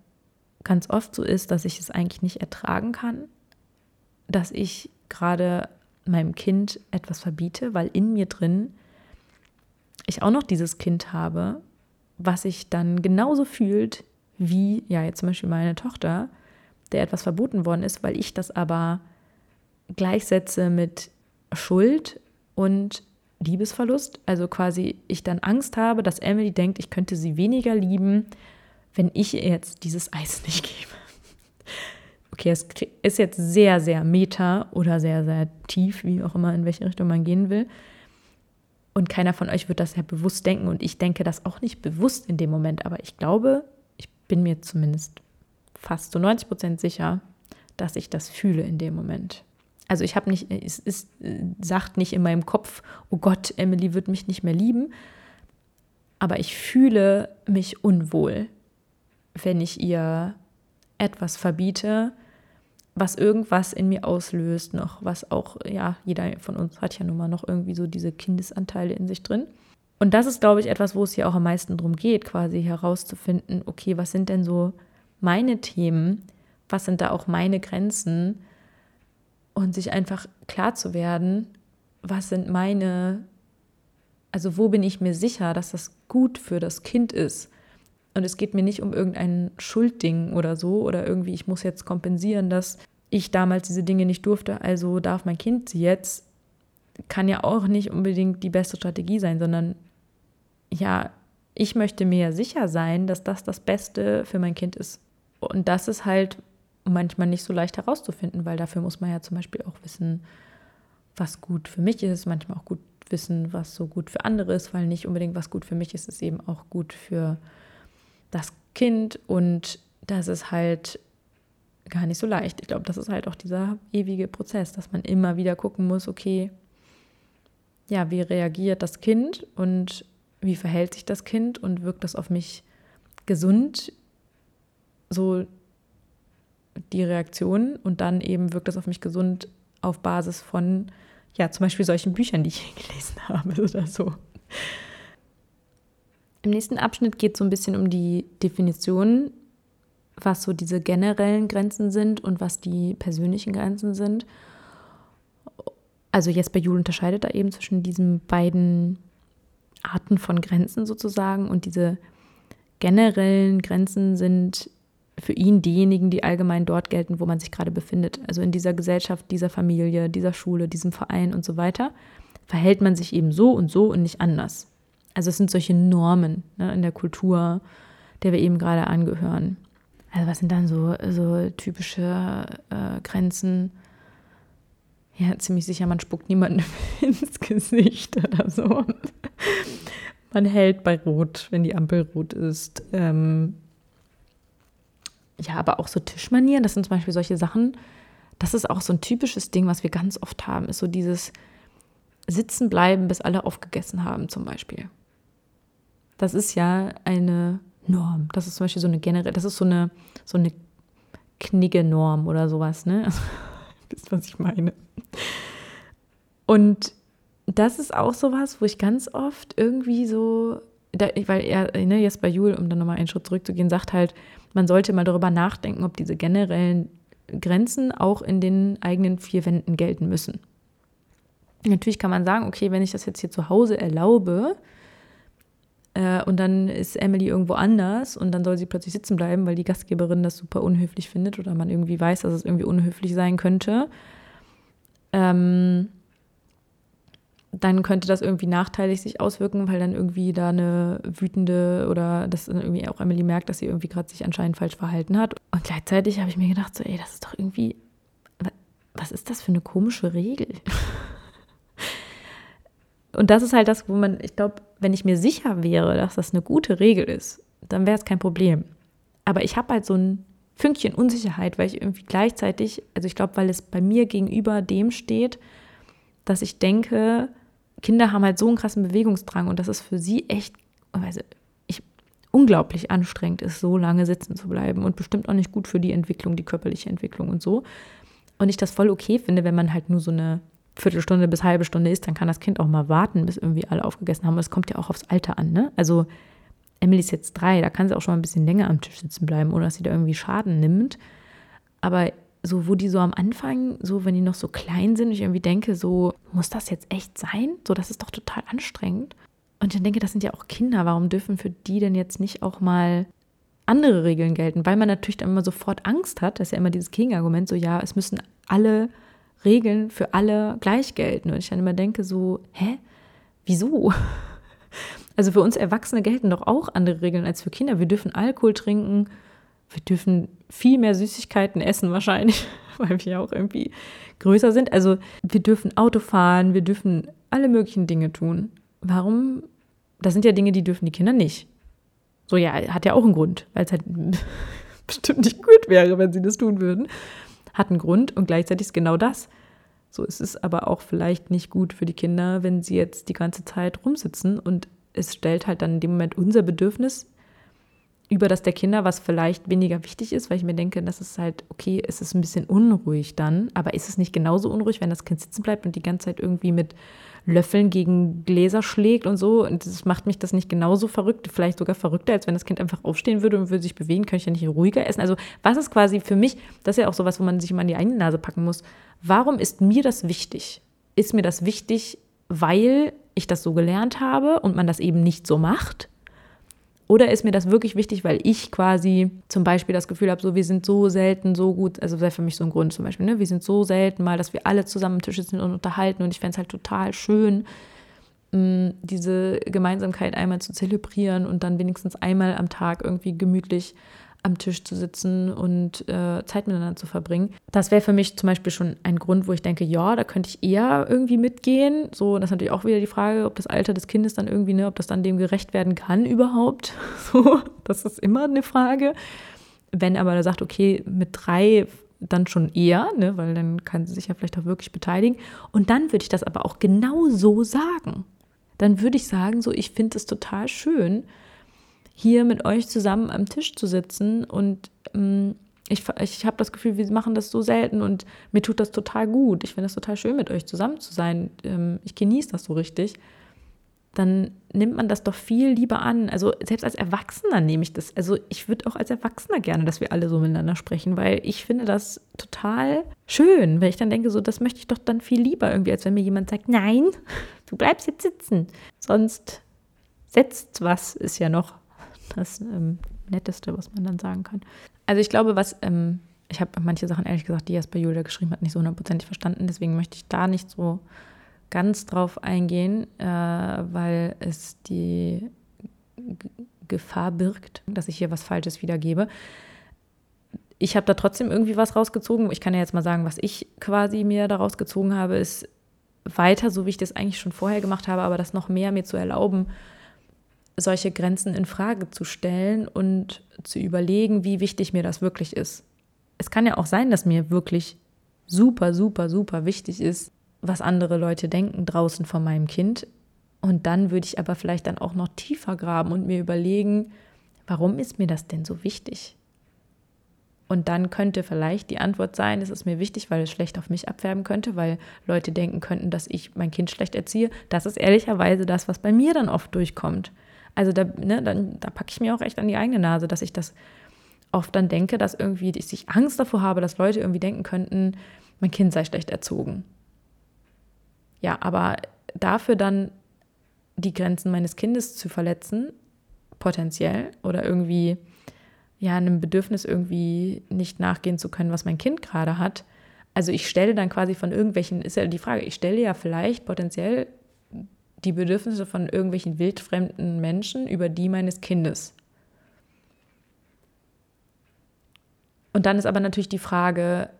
ganz oft so ist, dass ich es eigentlich nicht ertragen kann, dass ich gerade meinem Kind etwas verbiete, weil in mir drin ich auch noch dieses Kind habe, was sich dann genauso fühlt wie, ja, jetzt zum Beispiel meine Tochter, der etwas verboten worden ist, weil ich das aber gleichsetze mit Schuld und Liebesverlust. Also quasi ich dann Angst habe, dass Emily denkt, ich könnte sie weniger lieben, wenn ich ihr jetzt dieses Eis nicht gebe. Okay, es ist jetzt sehr, sehr meta oder sehr, sehr tief, wie auch immer, in welche Richtung man gehen will. Und keiner von euch wird das ja bewusst denken. Und ich denke das auch nicht bewusst in dem Moment. Aber ich glaube, ich bin mir zumindest fast zu 90 Prozent sicher, dass ich das fühle in dem Moment. Also ich habe nicht, es ist, sagt nicht in meinem Kopf, oh Gott, Emily wird mich nicht mehr lieben, aber ich fühle mich unwohl, wenn ich ihr etwas verbiete, was irgendwas in mir auslöst, noch was auch, ja, jeder von uns hat ja nun mal noch irgendwie so diese Kindesanteile in sich drin. Und das ist, glaube ich, etwas, wo es hier auch am meisten darum geht, quasi herauszufinden, okay, was sind denn so meine Themen, was sind da auch meine Grenzen und sich einfach klar zu werden, was sind meine, also wo bin ich mir sicher, dass das gut für das Kind ist. Und es geht mir nicht um irgendein Schuldding oder so oder irgendwie, ich muss jetzt kompensieren, dass ich damals diese Dinge nicht durfte, also darf mein Kind sie jetzt, kann ja auch nicht unbedingt die beste Strategie sein, sondern ja, ich möchte mir sicher sein, dass das das Beste für mein Kind ist. Und das ist halt manchmal nicht so leicht herauszufinden, weil dafür muss man ja zum Beispiel auch wissen, was gut für mich ist, manchmal auch gut wissen, was so gut für andere ist, weil nicht unbedingt was gut für mich ist, ist eben auch gut für das Kind und das ist halt gar nicht so leicht. Ich glaube, das ist halt auch dieser ewige Prozess, dass man immer wieder gucken muss, okay, ja, wie reagiert das Kind und wie verhält sich das Kind und wirkt das auf mich gesund? So die Reaktion und dann eben wirkt das auf mich gesund auf Basis von, ja, zum Beispiel solchen Büchern, die ich gelesen habe oder so. Im nächsten Abschnitt geht es so ein bisschen um die Definition, was so diese generellen Grenzen sind und was die persönlichen Grenzen sind. Also bei Jule unterscheidet er eben zwischen diesen beiden Arten von Grenzen sozusagen und diese generellen Grenzen sind für ihn diejenigen, die allgemein dort gelten, wo man sich gerade befindet. Also in dieser Gesellschaft, dieser Familie, dieser Schule, diesem Verein und so weiter, verhält man sich eben so und so und nicht anders. Also es sind solche Normen ne, in der Kultur, der wir eben gerade angehören. Also was sind dann so, so typische äh, Grenzen? Ja, ziemlich sicher, man spuckt niemandem ins Gesicht oder so. Man hält bei Rot, wenn die Ampel rot ist. Ähm, ja, aber auch so Tischmanieren, das sind zum Beispiel solche Sachen, das ist auch so ein typisches Ding, was wir ganz oft haben, ist so dieses Sitzen bleiben, bis alle aufgegessen haben zum Beispiel. Das ist ja eine Norm. Das ist zum Beispiel so eine generelle, das ist so eine, so eine Knigge-Norm oder sowas, ne? Also, was ich meine. Und das ist auch sowas, wo ich ganz oft irgendwie so, da, weil er, ne, jetzt bei Jul, um dann nochmal einen Schritt zurückzugehen, sagt halt, man sollte mal darüber nachdenken, ob diese generellen Grenzen auch in den eigenen vier Wänden gelten müssen. Natürlich kann man sagen, okay, wenn ich das jetzt hier zu Hause erlaube, äh, und dann ist Emily irgendwo anders und dann soll sie plötzlich sitzen bleiben, weil die Gastgeberin das super unhöflich findet oder man irgendwie weiß, dass es irgendwie unhöflich sein könnte. Ähm, dann könnte das irgendwie nachteilig sich auswirken, weil dann irgendwie da eine wütende oder dass dann irgendwie auch Emily merkt, dass sie irgendwie gerade sich anscheinend falsch verhalten hat. Und gleichzeitig habe ich mir gedacht, so, ey, das ist doch irgendwie, was ist das für eine komische Regel? Und das ist halt das, wo man, ich glaube, wenn ich mir sicher wäre, dass das eine gute Regel ist, dann wäre es kein Problem. Aber ich habe halt so ein Fünkchen Unsicherheit, weil ich irgendwie gleichzeitig, also ich glaube, weil es bei mir gegenüber dem steht, dass ich denke, Kinder haben halt so einen krassen Bewegungsdrang und dass es für sie echt, also ich, unglaublich anstrengend ist, so lange sitzen zu bleiben und bestimmt auch nicht gut für die Entwicklung, die körperliche Entwicklung und so. Und ich das voll okay finde, wenn man halt nur so eine Viertelstunde bis halbe Stunde ist, dann kann das Kind auch mal warten, bis irgendwie alle aufgegessen haben. Es kommt ja auch aufs Alter an, ne? Also Emily ist jetzt drei, da kann sie auch schon mal ein bisschen länger am Tisch sitzen bleiben, ohne dass sie da irgendwie Schaden nimmt. Aber so, wo die so am Anfang, so wenn die noch so klein sind, ich irgendwie denke, so, muss das jetzt echt sein? So, das ist doch total anstrengend. Und ich denke, das sind ja auch Kinder, warum dürfen für die denn jetzt nicht auch mal andere Regeln gelten? Weil man natürlich dann immer sofort Angst hat, das ist ja immer dieses Gegenargument, so ja, es müssen alle Regeln für alle gleich gelten. Und ich dann immer denke so, hä? Wieso? Also für uns Erwachsene gelten doch auch andere Regeln als für Kinder. Wir dürfen Alkohol trinken, wir dürfen viel mehr Süßigkeiten essen wahrscheinlich, weil wir ja auch irgendwie größer sind. Also wir dürfen Auto fahren, wir dürfen alle möglichen Dinge tun. Warum? Das sind ja Dinge, die dürfen die Kinder nicht. So ja, hat ja auch einen Grund, weil es halt bestimmt nicht gut wäre, wenn sie das tun würden hat einen Grund und gleichzeitig ist genau das. So ist es aber auch vielleicht nicht gut für die Kinder, wenn sie jetzt die ganze Zeit rumsitzen und es stellt halt dann in dem Moment unser Bedürfnis über das der Kinder, was vielleicht weniger wichtig ist, weil ich mir denke, das ist halt, okay, es ist ein bisschen unruhig dann, aber ist es nicht genauso unruhig, wenn das Kind sitzen bleibt und die ganze Zeit irgendwie mit Löffeln gegen Gläser schlägt und so. Und das macht mich das nicht genauso verrückt, vielleicht sogar verrückter, als wenn das Kind einfach aufstehen würde und würde sich bewegen, könnte ich ja nicht ruhiger essen. Also was ist quasi für mich, das ist ja auch sowas, wo man sich immer an die eigene Nase packen muss. Warum ist mir das wichtig? Ist mir das wichtig, weil ich das so gelernt habe und man das eben nicht so macht? Oder ist mir das wirklich wichtig, weil ich quasi zum Beispiel das Gefühl habe, so wir sind so selten so gut, also wäre für mich so ein Grund zum Beispiel, ne? wir sind so selten mal, dass wir alle zusammen am Tisch sitzen und unterhalten und ich fände es halt total schön, mm, diese Gemeinsamkeit einmal zu zelebrieren und dann wenigstens einmal am Tag irgendwie gemütlich am Tisch zu sitzen und äh, Zeit miteinander zu verbringen. Das wäre für mich zum Beispiel schon ein Grund, wo ich denke, ja, da könnte ich eher irgendwie mitgehen. So, das ist natürlich auch wieder die Frage, ob das Alter des Kindes dann irgendwie, ne, ob das dann dem gerecht werden kann überhaupt. So, das ist immer eine Frage. Wenn aber er sagt, okay, mit drei dann schon eher, ne, weil dann kann sie sich ja vielleicht auch wirklich beteiligen. Und dann würde ich das aber auch genau so sagen. Dann würde ich sagen, so, ich finde es total schön, hier mit euch zusammen am Tisch zu sitzen und ähm, ich, ich habe das Gefühl, wir machen das so selten und mir tut das total gut. Ich finde es total schön, mit euch zusammen zu sein. Ähm, ich genieße das so richtig. Dann nimmt man das doch viel lieber an. Also selbst als Erwachsener nehme ich das. Also ich würde auch als Erwachsener gerne, dass wir alle so miteinander sprechen, weil ich finde das total schön, weil ich dann denke, so das möchte ich doch dann viel lieber irgendwie, als wenn mir jemand sagt, nein, du bleibst jetzt sitzen. Sonst setzt was, ist ja noch das ähm, Netteste, was man dann sagen kann. Also ich glaube, was, ähm, ich habe manche Sachen ehrlich gesagt, die er bei Julia geschrieben hat, nicht so hundertprozentig verstanden. Deswegen möchte ich da nicht so ganz drauf eingehen, äh, weil es die G Gefahr birgt, dass ich hier was Falsches wiedergebe. Ich habe da trotzdem irgendwie was rausgezogen. Ich kann ja jetzt mal sagen, was ich quasi mir daraus gezogen habe, ist weiter, so wie ich das eigentlich schon vorher gemacht habe, aber das noch mehr mir zu erlauben, solche Grenzen in Frage zu stellen und zu überlegen, wie wichtig mir das wirklich ist. Es kann ja auch sein, dass mir wirklich super, super, super wichtig ist, was andere Leute denken draußen von meinem Kind. Und dann würde ich aber vielleicht dann auch noch tiefer graben und mir überlegen, warum ist mir das denn so wichtig? Und dann könnte vielleicht die Antwort sein, es ist mir wichtig, weil es schlecht auf mich abfärben könnte, weil Leute denken könnten, dass ich mein Kind schlecht erziehe. Das ist ehrlicherweise das, was bei mir dann oft durchkommt. Also da, ne, dann, da packe ich mir auch echt an die eigene Nase, dass ich das oft dann denke, dass irgendwie ich Angst davor habe, dass Leute irgendwie denken könnten, mein Kind sei schlecht erzogen. Ja, aber dafür dann die Grenzen meines Kindes zu verletzen, potenziell, oder irgendwie ja einem Bedürfnis irgendwie nicht nachgehen zu können, was mein Kind gerade hat. Also ich stelle dann quasi von irgendwelchen, ist ja die Frage, ich stelle ja vielleicht potenziell die Bedürfnisse von irgendwelchen wildfremden Menschen über die meines Kindes. Und dann ist aber natürlich die Frage,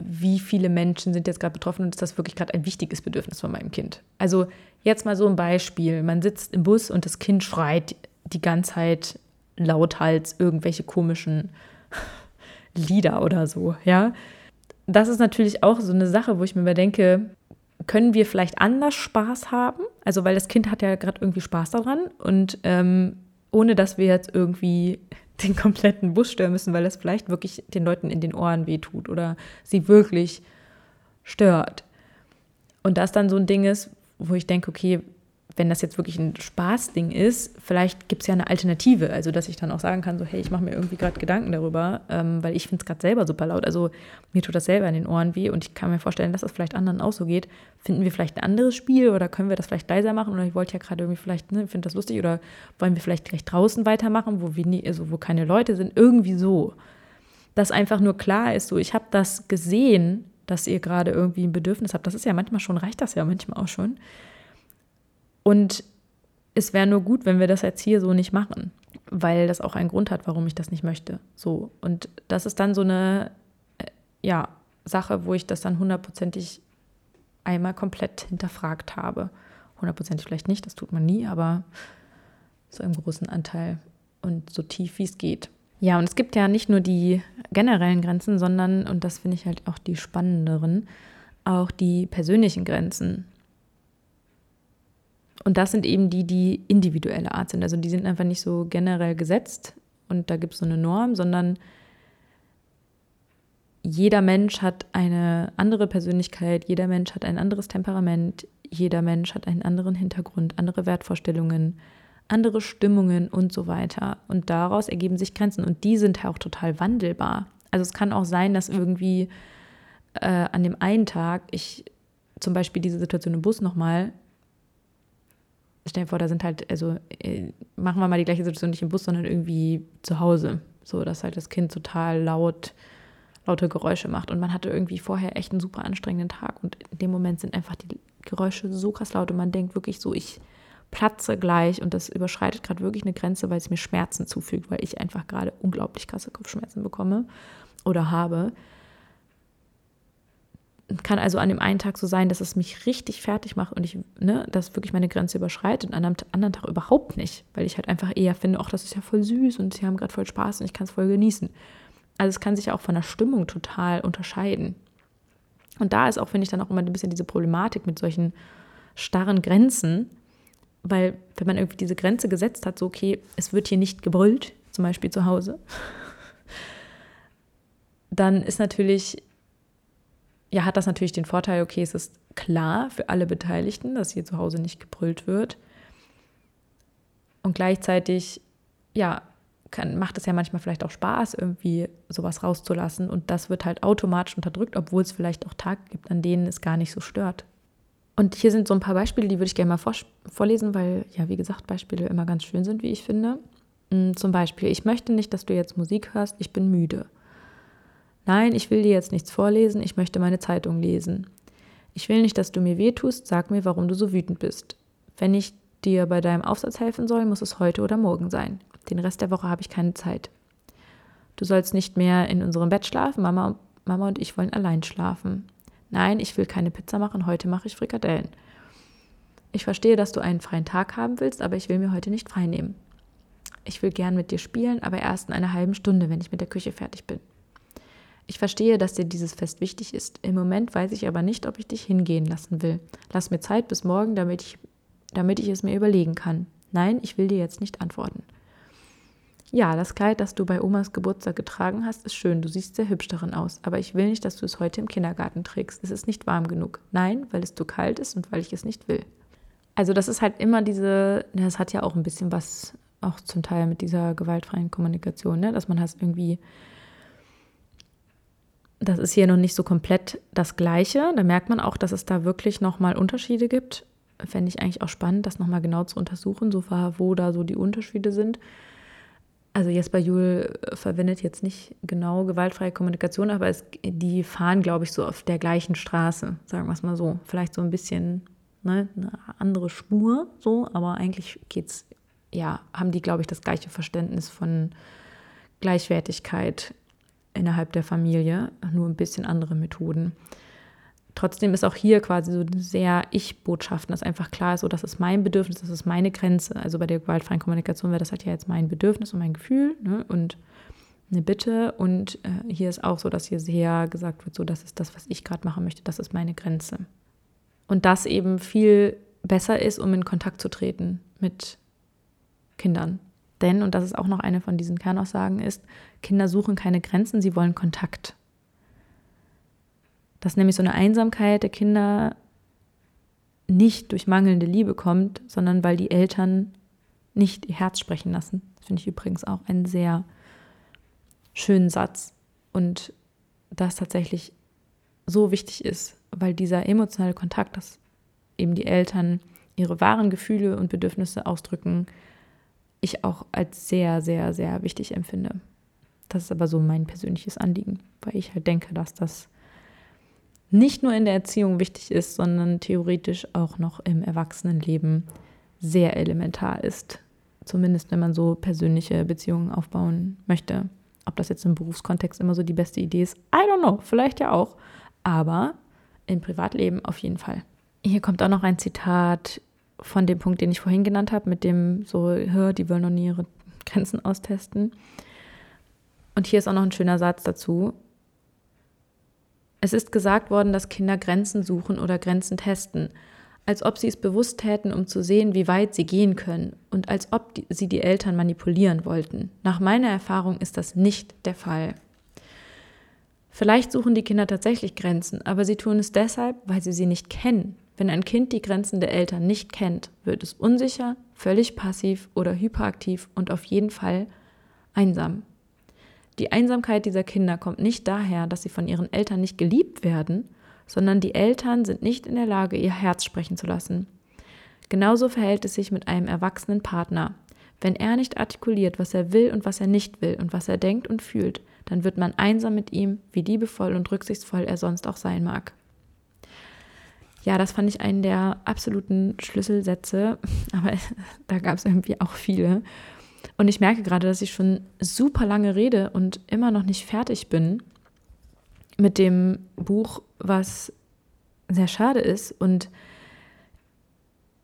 wie viele Menschen sind jetzt gerade betroffen und ist das wirklich gerade ein wichtiges Bedürfnis von meinem Kind? Also jetzt mal so ein Beispiel. Man sitzt im Bus und das Kind schreit die ganze Zeit lauthals irgendwelche komischen Lieder oder so, ja. Das ist natürlich auch so eine Sache, wo ich mir überdenke, können wir vielleicht anders Spaß haben? Also, weil das Kind hat ja gerade irgendwie Spaß daran und ähm, ohne dass wir jetzt irgendwie den kompletten Bus stören müssen, weil das vielleicht wirklich den Leuten in den Ohren wehtut oder sie wirklich stört. Und das dann so ein Ding ist, wo ich denke, okay, wenn das jetzt wirklich ein Spaßding ist, vielleicht gibt es ja eine Alternative. Also, dass ich dann auch sagen kann, so, hey, ich mache mir irgendwie gerade Gedanken darüber, ähm, weil ich finde es gerade selber super laut. Also, mir tut das selber in den Ohren weh und ich kann mir vorstellen, dass das vielleicht anderen auch so geht. Finden wir vielleicht ein anderes Spiel oder können wir das vielleicht leiser machen? Oder ich wollte ja gerade irgendwie vielleicht, ne, finde das lustig oder wollen wir vielleicht gleich draußen weitermachen, wo, wir nie, also wo keine Leute sind? Irgendwie so. Dass einfach nur klar ist, so, ich habe das gesehen, dass ihr gerade irgendwie ein Bedürfnis habt. Das ist ja manchmal schon, reicht das ja manchmal auch schon. Und es wäre nur gut, wenn wir das jetzt hier so nicht machen, weil das auch einen Grund hat, warum ich das nicht möchte. So. Und das ist dann so eine, äh, ja, Sache, wo ich das dann hundertprozentig einmal komplett hinterfragt habe. Hundertprozentig vielleicht nicht, das tut man nie, aber so im großen Anteil und so tief wie es geht. Ja, und es gibt ja nicht nur die generellen Grenzen, sondern, und das finde ich halt auch die spannenderen, auch die persönlichen Grenzen. Und das sind eben die, die individuelle Art sind. Also die sind einfach nicht so generell gesetzt und da gibt es so eine Norm, sondern jeder Mensch hat eine andere Persönlichkeit, jeder Mensch hat ein anderes Temperament, jeder Mensch hat einen anderen Hintergrund, andere Wertvorstellungen, andere Stimmungen und so weiter. Und daraus ergeben sich Grenzen und die sind auch total wandelbar. Also es kann auch sein, dass irgendwie äh, an dem einen Tag ich zum Beispiel diese Situation im Bus nochmal stell dir vor, da sind halt, also äh, machen wir mal die gleiche Situation nicht im Bus, sondern irgendwie zu Hause. So, dass halt das Kind total laut, laute Geräusche macht. Und man hatte irgendwie vorher echt einen super anstrengenden Tag. Und in dem Moment sind einfach die Geräusche so krass laut und man denkt wirklich so, ich platze gleich und das überschreitet gerade wirklich eine Grenze, weil es mir Schmerzen zufügt, weil ich einfach gerade unglaublich krasse Kopfschmerzen bekomme oder habe kann also an dem einen Tag so sein, dass es mich richtig fertig macht und ich, ne, dass wirklich meine Grenze überschreitet und an einem anderen Tag überhaupt nicht, weil ich halt einfach eher finde, ach, das ist ja voll süß und sie haben gerade voll Spaß und ich kann es voll genießen. Also es kann sich auch von der Stimmung total unterscheiden. Und da ist auch, finde ich, dann auch immer ein bisschen diese Problematik mit solchen starren Grenzen, weil wenn man irgendwie diese Grenze gesetzt hat, so okay, es wird hier nicht gebrüllt, zum Beispiel zu Hause, dann ist natürlich ja, hat das natürlich den Vorteil, okay, es ist klar für alle Beteiligten, dass hier zu Hause nicht gebrüllt wird. Und gleichzeitig, ja, kann, macht es ja manchmal vielleicht auch Spaß, irgendwie sowas rauszulassen. Und das wird halt automatisch unterdrückt, obwohl es vielleicht auch Tage gibt, an denen es gar nicht so stört. Und hier sind so ein paar Beispiele, die würde ich gerne mal vor, vorlesen, weil, ja, wie gesagt, Beispiele immer ganz schön sind, wie ich finde. Mm, zum Beispiel, ich möchte nicht, dass du jetzt Musik hörst, ich bin müde. Nein, ich will dir jetzt nichts vorlesen, ich möchte meine Zeitung lesen. Ich will nicht, dass du mir wehtust, sag mir, warum du so wütend bist. Wenn ich dir bei deinem Aufsatz helfen soll, muss es heute oder morgen sein. Den Rest der Woche habe ich keine Zeit. Du sollst nicht mehr in unserem Bett schlafen, Mama, Mama und ich wollen allein schlafen. Nein, ich will keine Pizza machen, heute mache ich Frikadellen. Ich verstehe, dass du einen freien Tag haben willst, aber ich will mir heute nicht frei nehmen. Ich will gern mit dir spielen, aber erst in einer halben Stunde, wenn ich mit der Küche fertig bin. Ich verstehe, dass dir dieses Fest wichtig ist. Im Moment weiß ich aber nicht, ob ich dich hingehen lassen will. Lass mir Zeit bis morgen, damit ich damit ich es mir überlegen kann. Nein, ich will dir jetzt nicht antworten. Ja, das Kleid, das du bei Omas Geburtstag getragen hast, ist schön. Du siehst sehr hübsch darin aus. Aber ich will nicht, dass du es heute im Kindergarten trägst. Es ist nicht warm genug. Nein, weil es zu kalt ist und weil ich es nicht will. Also das ist halt immer diese, das hat ja auch ein bisschen was auch zum Teil mit dieser gewaltfreien Kommunikation, ne? dass man halt irgendwie, das ist hier noch nicht so komplett das Gleiche. Da merkt man auch, dass es da wirklich nochmal Unterschiede gibt. Fände ich eigentlich auch spannend, das nochmal genau zu untersuchen, so wo da so die Unterschiede sind also Jesper Juhl äh, verwendet jetzt nicht genau gewaltfreie Kommunikation, aber es, die fahren, glaube ich, so auf der gleichen Straße, sagen wir es mal so. Vielleicht so ein bisschen ne, eine andere Spur, so, aber eigentlich geht's, ja, haben die, glaube ich, das gleiche Verständnis von Gleichwertigkeit innerhalb der Familie, nur ein bisschen andere Methoden. Trotzdem ist auch hier quasi so sehr Ich-Botschaften, dass einfach klar ist, so, das ist mein Bedürfnis, das ist meine Grenze. Also bei der gewaltfreien Kommunikation wäre das halt ja jetzt mein Bedürfnis und mein Gefühl ne? und eine Bitte. Und äh, hier ist auch so, dass hier sehr gesagt wird, so, das ist das, was ich gerade machen möchte, das ist meine Grenze. Und das eben viel besser ist, um in Kontakt zu treten mit Kindern. Denn, und das ist auch noch eine von diesen Kernaussagen, ist, Kinder suchen keine Grenzen, sie wollen Kontakt dass nämlich so eine Einsamkeit der Kinder nicht durch mangelnde Liebe kommt, sondern weil die Eltern nicht ihr Herz sprechen lassen. Das finde ich übrigens auch einen sehr schönen Satz. Und das tatsächlich so wichtig ist, weil dieser emotionale Kontakt, dass eben die Eltern ihre wahren Gefühle und Bedürfnisse ausdrücken, ich auch als sehr, sehr, sehr wichtig empfinde. Das ist aber so mein persönliches Anliegen, weil ich halt denke, dass das nicht nur in der Erziehung wichtig ist, sondern theoretisch auch noch im Erwachsenenleben sehr elementar ist. Zumindest wenn man so persönliche Beziehungen aufbauen möchte. Ob das jetzt im Berufskontext immer so die beste Idee ist, I don't know, vielleicht ja auch. Aber im Privatleben auf jeden Fall. Hier kommt auch noch ein Zitat von dem Punkt, den ich vorhin genannt habe, mit dem so, die wollen noch nie ihre Grenzen austesten. Und hier ist auch noch ein schöner Satz dazu. Es ist gesagt worden, dass Kinder Grenzen suchen oder Grenzen testen, als ob sie es bewusst täten, um zu sehen, wie weit sie gehen können und als ob die, sie die Eltern manipulieren wollten. Nach meiner Erfahrung ist das nicht der Fall. Vielleicht suchen die Kinder tatsächlich Grenzen, aber sie tun es deshalb, weil sie sie nicht kennen. Wenn ein Kind die Grenzen der Eltern nicht kennt, wird es unsicher, völlig passiv oder hyperaktiv und auf jeden Fall einsam. Die Einsamkeit dieser Kinder kommt nicht daher, dass sie von ihren Eltern nicht geliebt werden, sondern die Eltern sind nicht in der Lage, ihr Herz sprechen zu lassen. Genauso verhält es sich mit einem erwachsenen Partner. Wenn er nicht artikuliert, was er will und was er nicht will und was er denkt und fühlt, dann wird man einsam mit ihm, wie liebevoll und rücksichtsvoll er sonst auch sein mag. Ja, das fand ich einen der absoluten Schlüsselsätze, aber da gab es irgendwie auch viele. Und ich merke gerade, dass ich schon super lange rede und immer noch nicht fertig bin mit dem Buch, was sehr schade ist. Und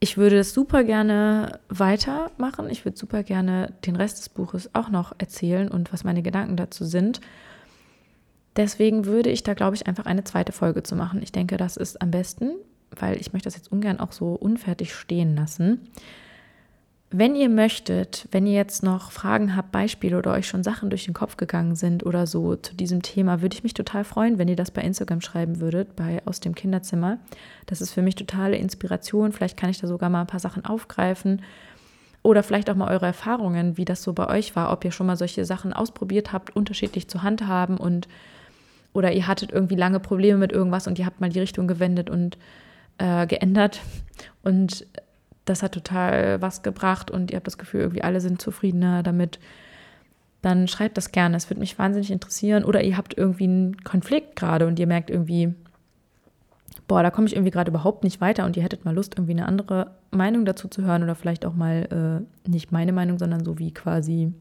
ich würde es super gerne weitermachen. Ich würde super gerne den Rest des Buches auch noch erzählen und was meine Gedanken dazu sind. Deswegen würde ich da, glaube ich, einfach eine zweite Folge zu machen. Ich denke, das ist am besten, weil ich möchte das jetzt ungern auch so unfertig stehen lassen. Wenn ihr möchtet, wenn ihr jetzt noch Fragen habt, Beispiele oder euch schon Sachen durch den Kopf gegangen sind oder so zu diesem Thema, würde ich mich total freuen, wenn ihr das bei Instagram schreiben würdet, bei aus dem Kinderzimmer. Das ist für mich totale Inspiration. Vielleicht kann ich da sogar mal ein paar Sachen aufgreifen oder vielleicht auch mal eure Erfahrungen, wie das so bei euch war, ob ihr schon mal solche Sachen ausprobiert habt, unterschiedlich zu handhaben und oder ihr hattet irgendwie lange Probleme mit irgendwas und ihr habt mal die Richtung gewendet und äh, geändert und das hat total was gebracht und ihr habt das Gefühl, irgendwie alle sind zufriedener damit, dann schreibt das gerne. Es würde mich wahnsinnig interessieren. Oder ihr habt irgendwie einen Konflikt gerade und ihr merkt irgendwie, boah, da komme ich irgendwie gerade überhaupt nicht weiter und ihr hättet mal Lust, irgendwie eine andere Meinung dazu zu hören oder vielleicht auch mal äh, nicht meine Meinung, sondern so wie quasi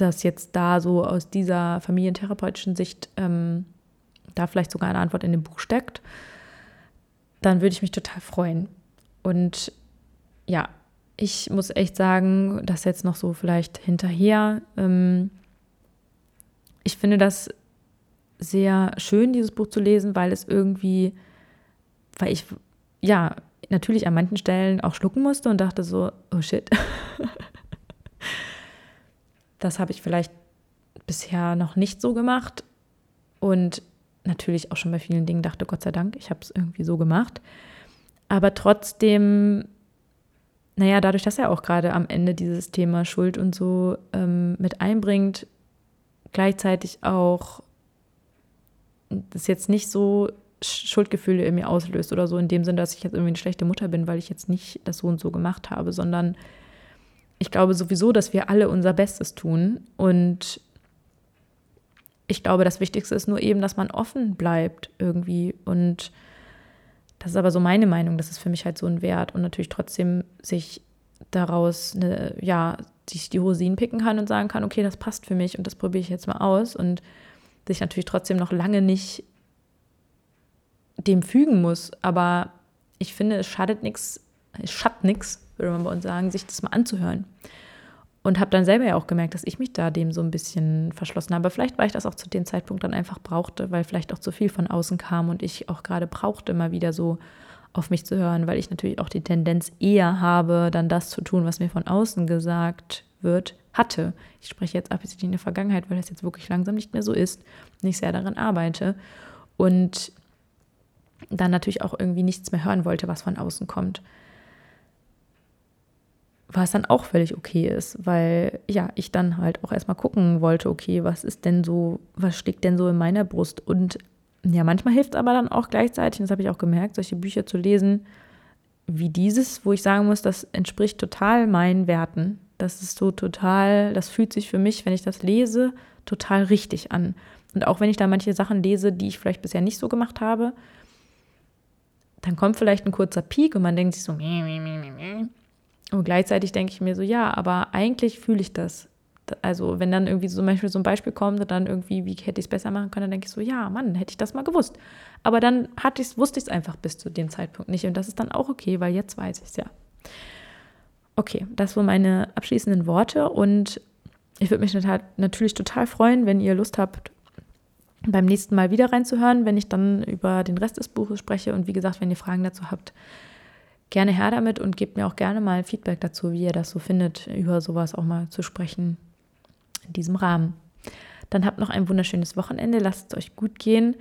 dass jetzt da so aus dieser familientherapeutischen Sicht ähm, da vielleicht sogar eine Antwort in dem Buch steckt, dann würde ich mich total freuen. Und ja, ich muss echt sagen, das jetzt noch so vielleicht hinterher. Ähm, ich finde das sehr schön, dieses Buch zu lesen, weil es irgendwie, weil ich, ja, natürlich an manchen Stellen auch schlucken musste und dachte so, oh shit. das habe ich vielleicht bisher noch nicht so gemacht. Und natürlich auch schon bei vielen Dingen dachte, Gott sei Dank, ich habe es irgendwie so gemacht. Aber trotzdem, naja, dadurch, dass er auch gerade am Ende dieses Thema Schuld und so ähm, mit einbringt, gleichzeitig auch das jetzt nicht so Schuldgefühle in mir auslöst oder so, in dem Sinne, dass ich jetzt irgendwie eine schlechte Mutter bin, weil ich jetzt nicht das so und so gemacht habe, sondern ich glaube sowieso, dass wir alle unser Bestes tun. Und ich glaube, das Wichtigste ist nur eben, dass man offen bleibt irgendwie. Und das ist aber so meine Meinung, das ist für mich halt so ein Wert. Und natürlich trotzdem sich daraus, eine, ja, sich die Rosinen picken kann und sagen kann, okay, das passt für mich und das probiere ich jetzt mal aus. Und sich natürlich trotzdem noch lange nicht dem fügen muss. Aber ich finde, es schadet nichts, es schadet nichts, würde man bei uns sagen, sich das mal anzuhören. Und habe dann selber ja auch gemerkt, dass ich mich da dem so ein bisschen verschlossen habe. Vielleicht, weil ich das auch zu dem Zeitpunkt dann einfach brauchte, weil vielleicht auch zu viel von außen kam und ich auch gerade brauchte, mal wieder so auf mich zu hören, weil ich natürlich auch die Tendenz eher habe, dann das zu tun, was mir von außen gesagt wird, hatte. Ich spreche jetzt absichtlich in der Vergangenheit, weil das jetzt wirklich langsam nicht mehr so ist und ich sehr daran arbeite. Und dann natürlich auch irgendwie nichts mehr hören wollte, was von außen kommt. Was dann auch völlig okay ist, weil ja, ich dann halt auch erstmal gucken wollte, okay, was ist denn so, was steckt denn so in meiner Brust? Und ja, manchmal hilft es aber dann auch gleichzeitig, und das habe ich auch gemerkt, solche Bücher zu lesen, wie dieses, wo ich sagen muss, das entspricht total meinen Werten. Das ist so total, das fühlt sich für mich, wenn ich das lese, total richtig an. Und auch wenn ich da manche Sachen lese, die ich vielleicht bisher nicht so gemacht habe, dann kommt vielleicht ein kurzer Peak und man denkt sich so, und gleichzeitig denke ich mir so, ja, aber eigentlich fühle ich das. Also, wenn dann irgendwie zum Beispiel so ein Beispiel kommt und dann irgendwie, wie hätte ich es besser machen können, dann denke ich so, ja, Mann, hätte ich das mal gewusst. Aber dann hatte ich's, wusste ich es einfach bis zu dem Zeitpunkt nicht. Und das ist dann auch okay, weil jetzt weiß ich es ja. Okay, das waren meine abschließenden Worte und ich würde mich natürlich total freuen, wenn ihr Lust habt, beim nächsten Mal wieder reinzuhören, wenn ich dann über den Rest des Buches spreche. Und wie gesagt, wenn ihr Fragen dazu habt, gerne her damit und gebt mir auch gerne mal Feedback dazu, wie ihr das so findet, über sowas auch mal zu sprechen in diesem Rahmen. Dann habt noch ein wunderschönes Wochenende, lasst es euch gut gehen.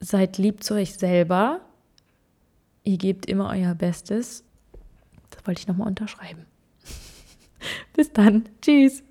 Seid lieb zu euch selber. Ihr gebt immer euer Bestes. Das wollte ich nochmal unterschreiben. Bis dann. Tschüss.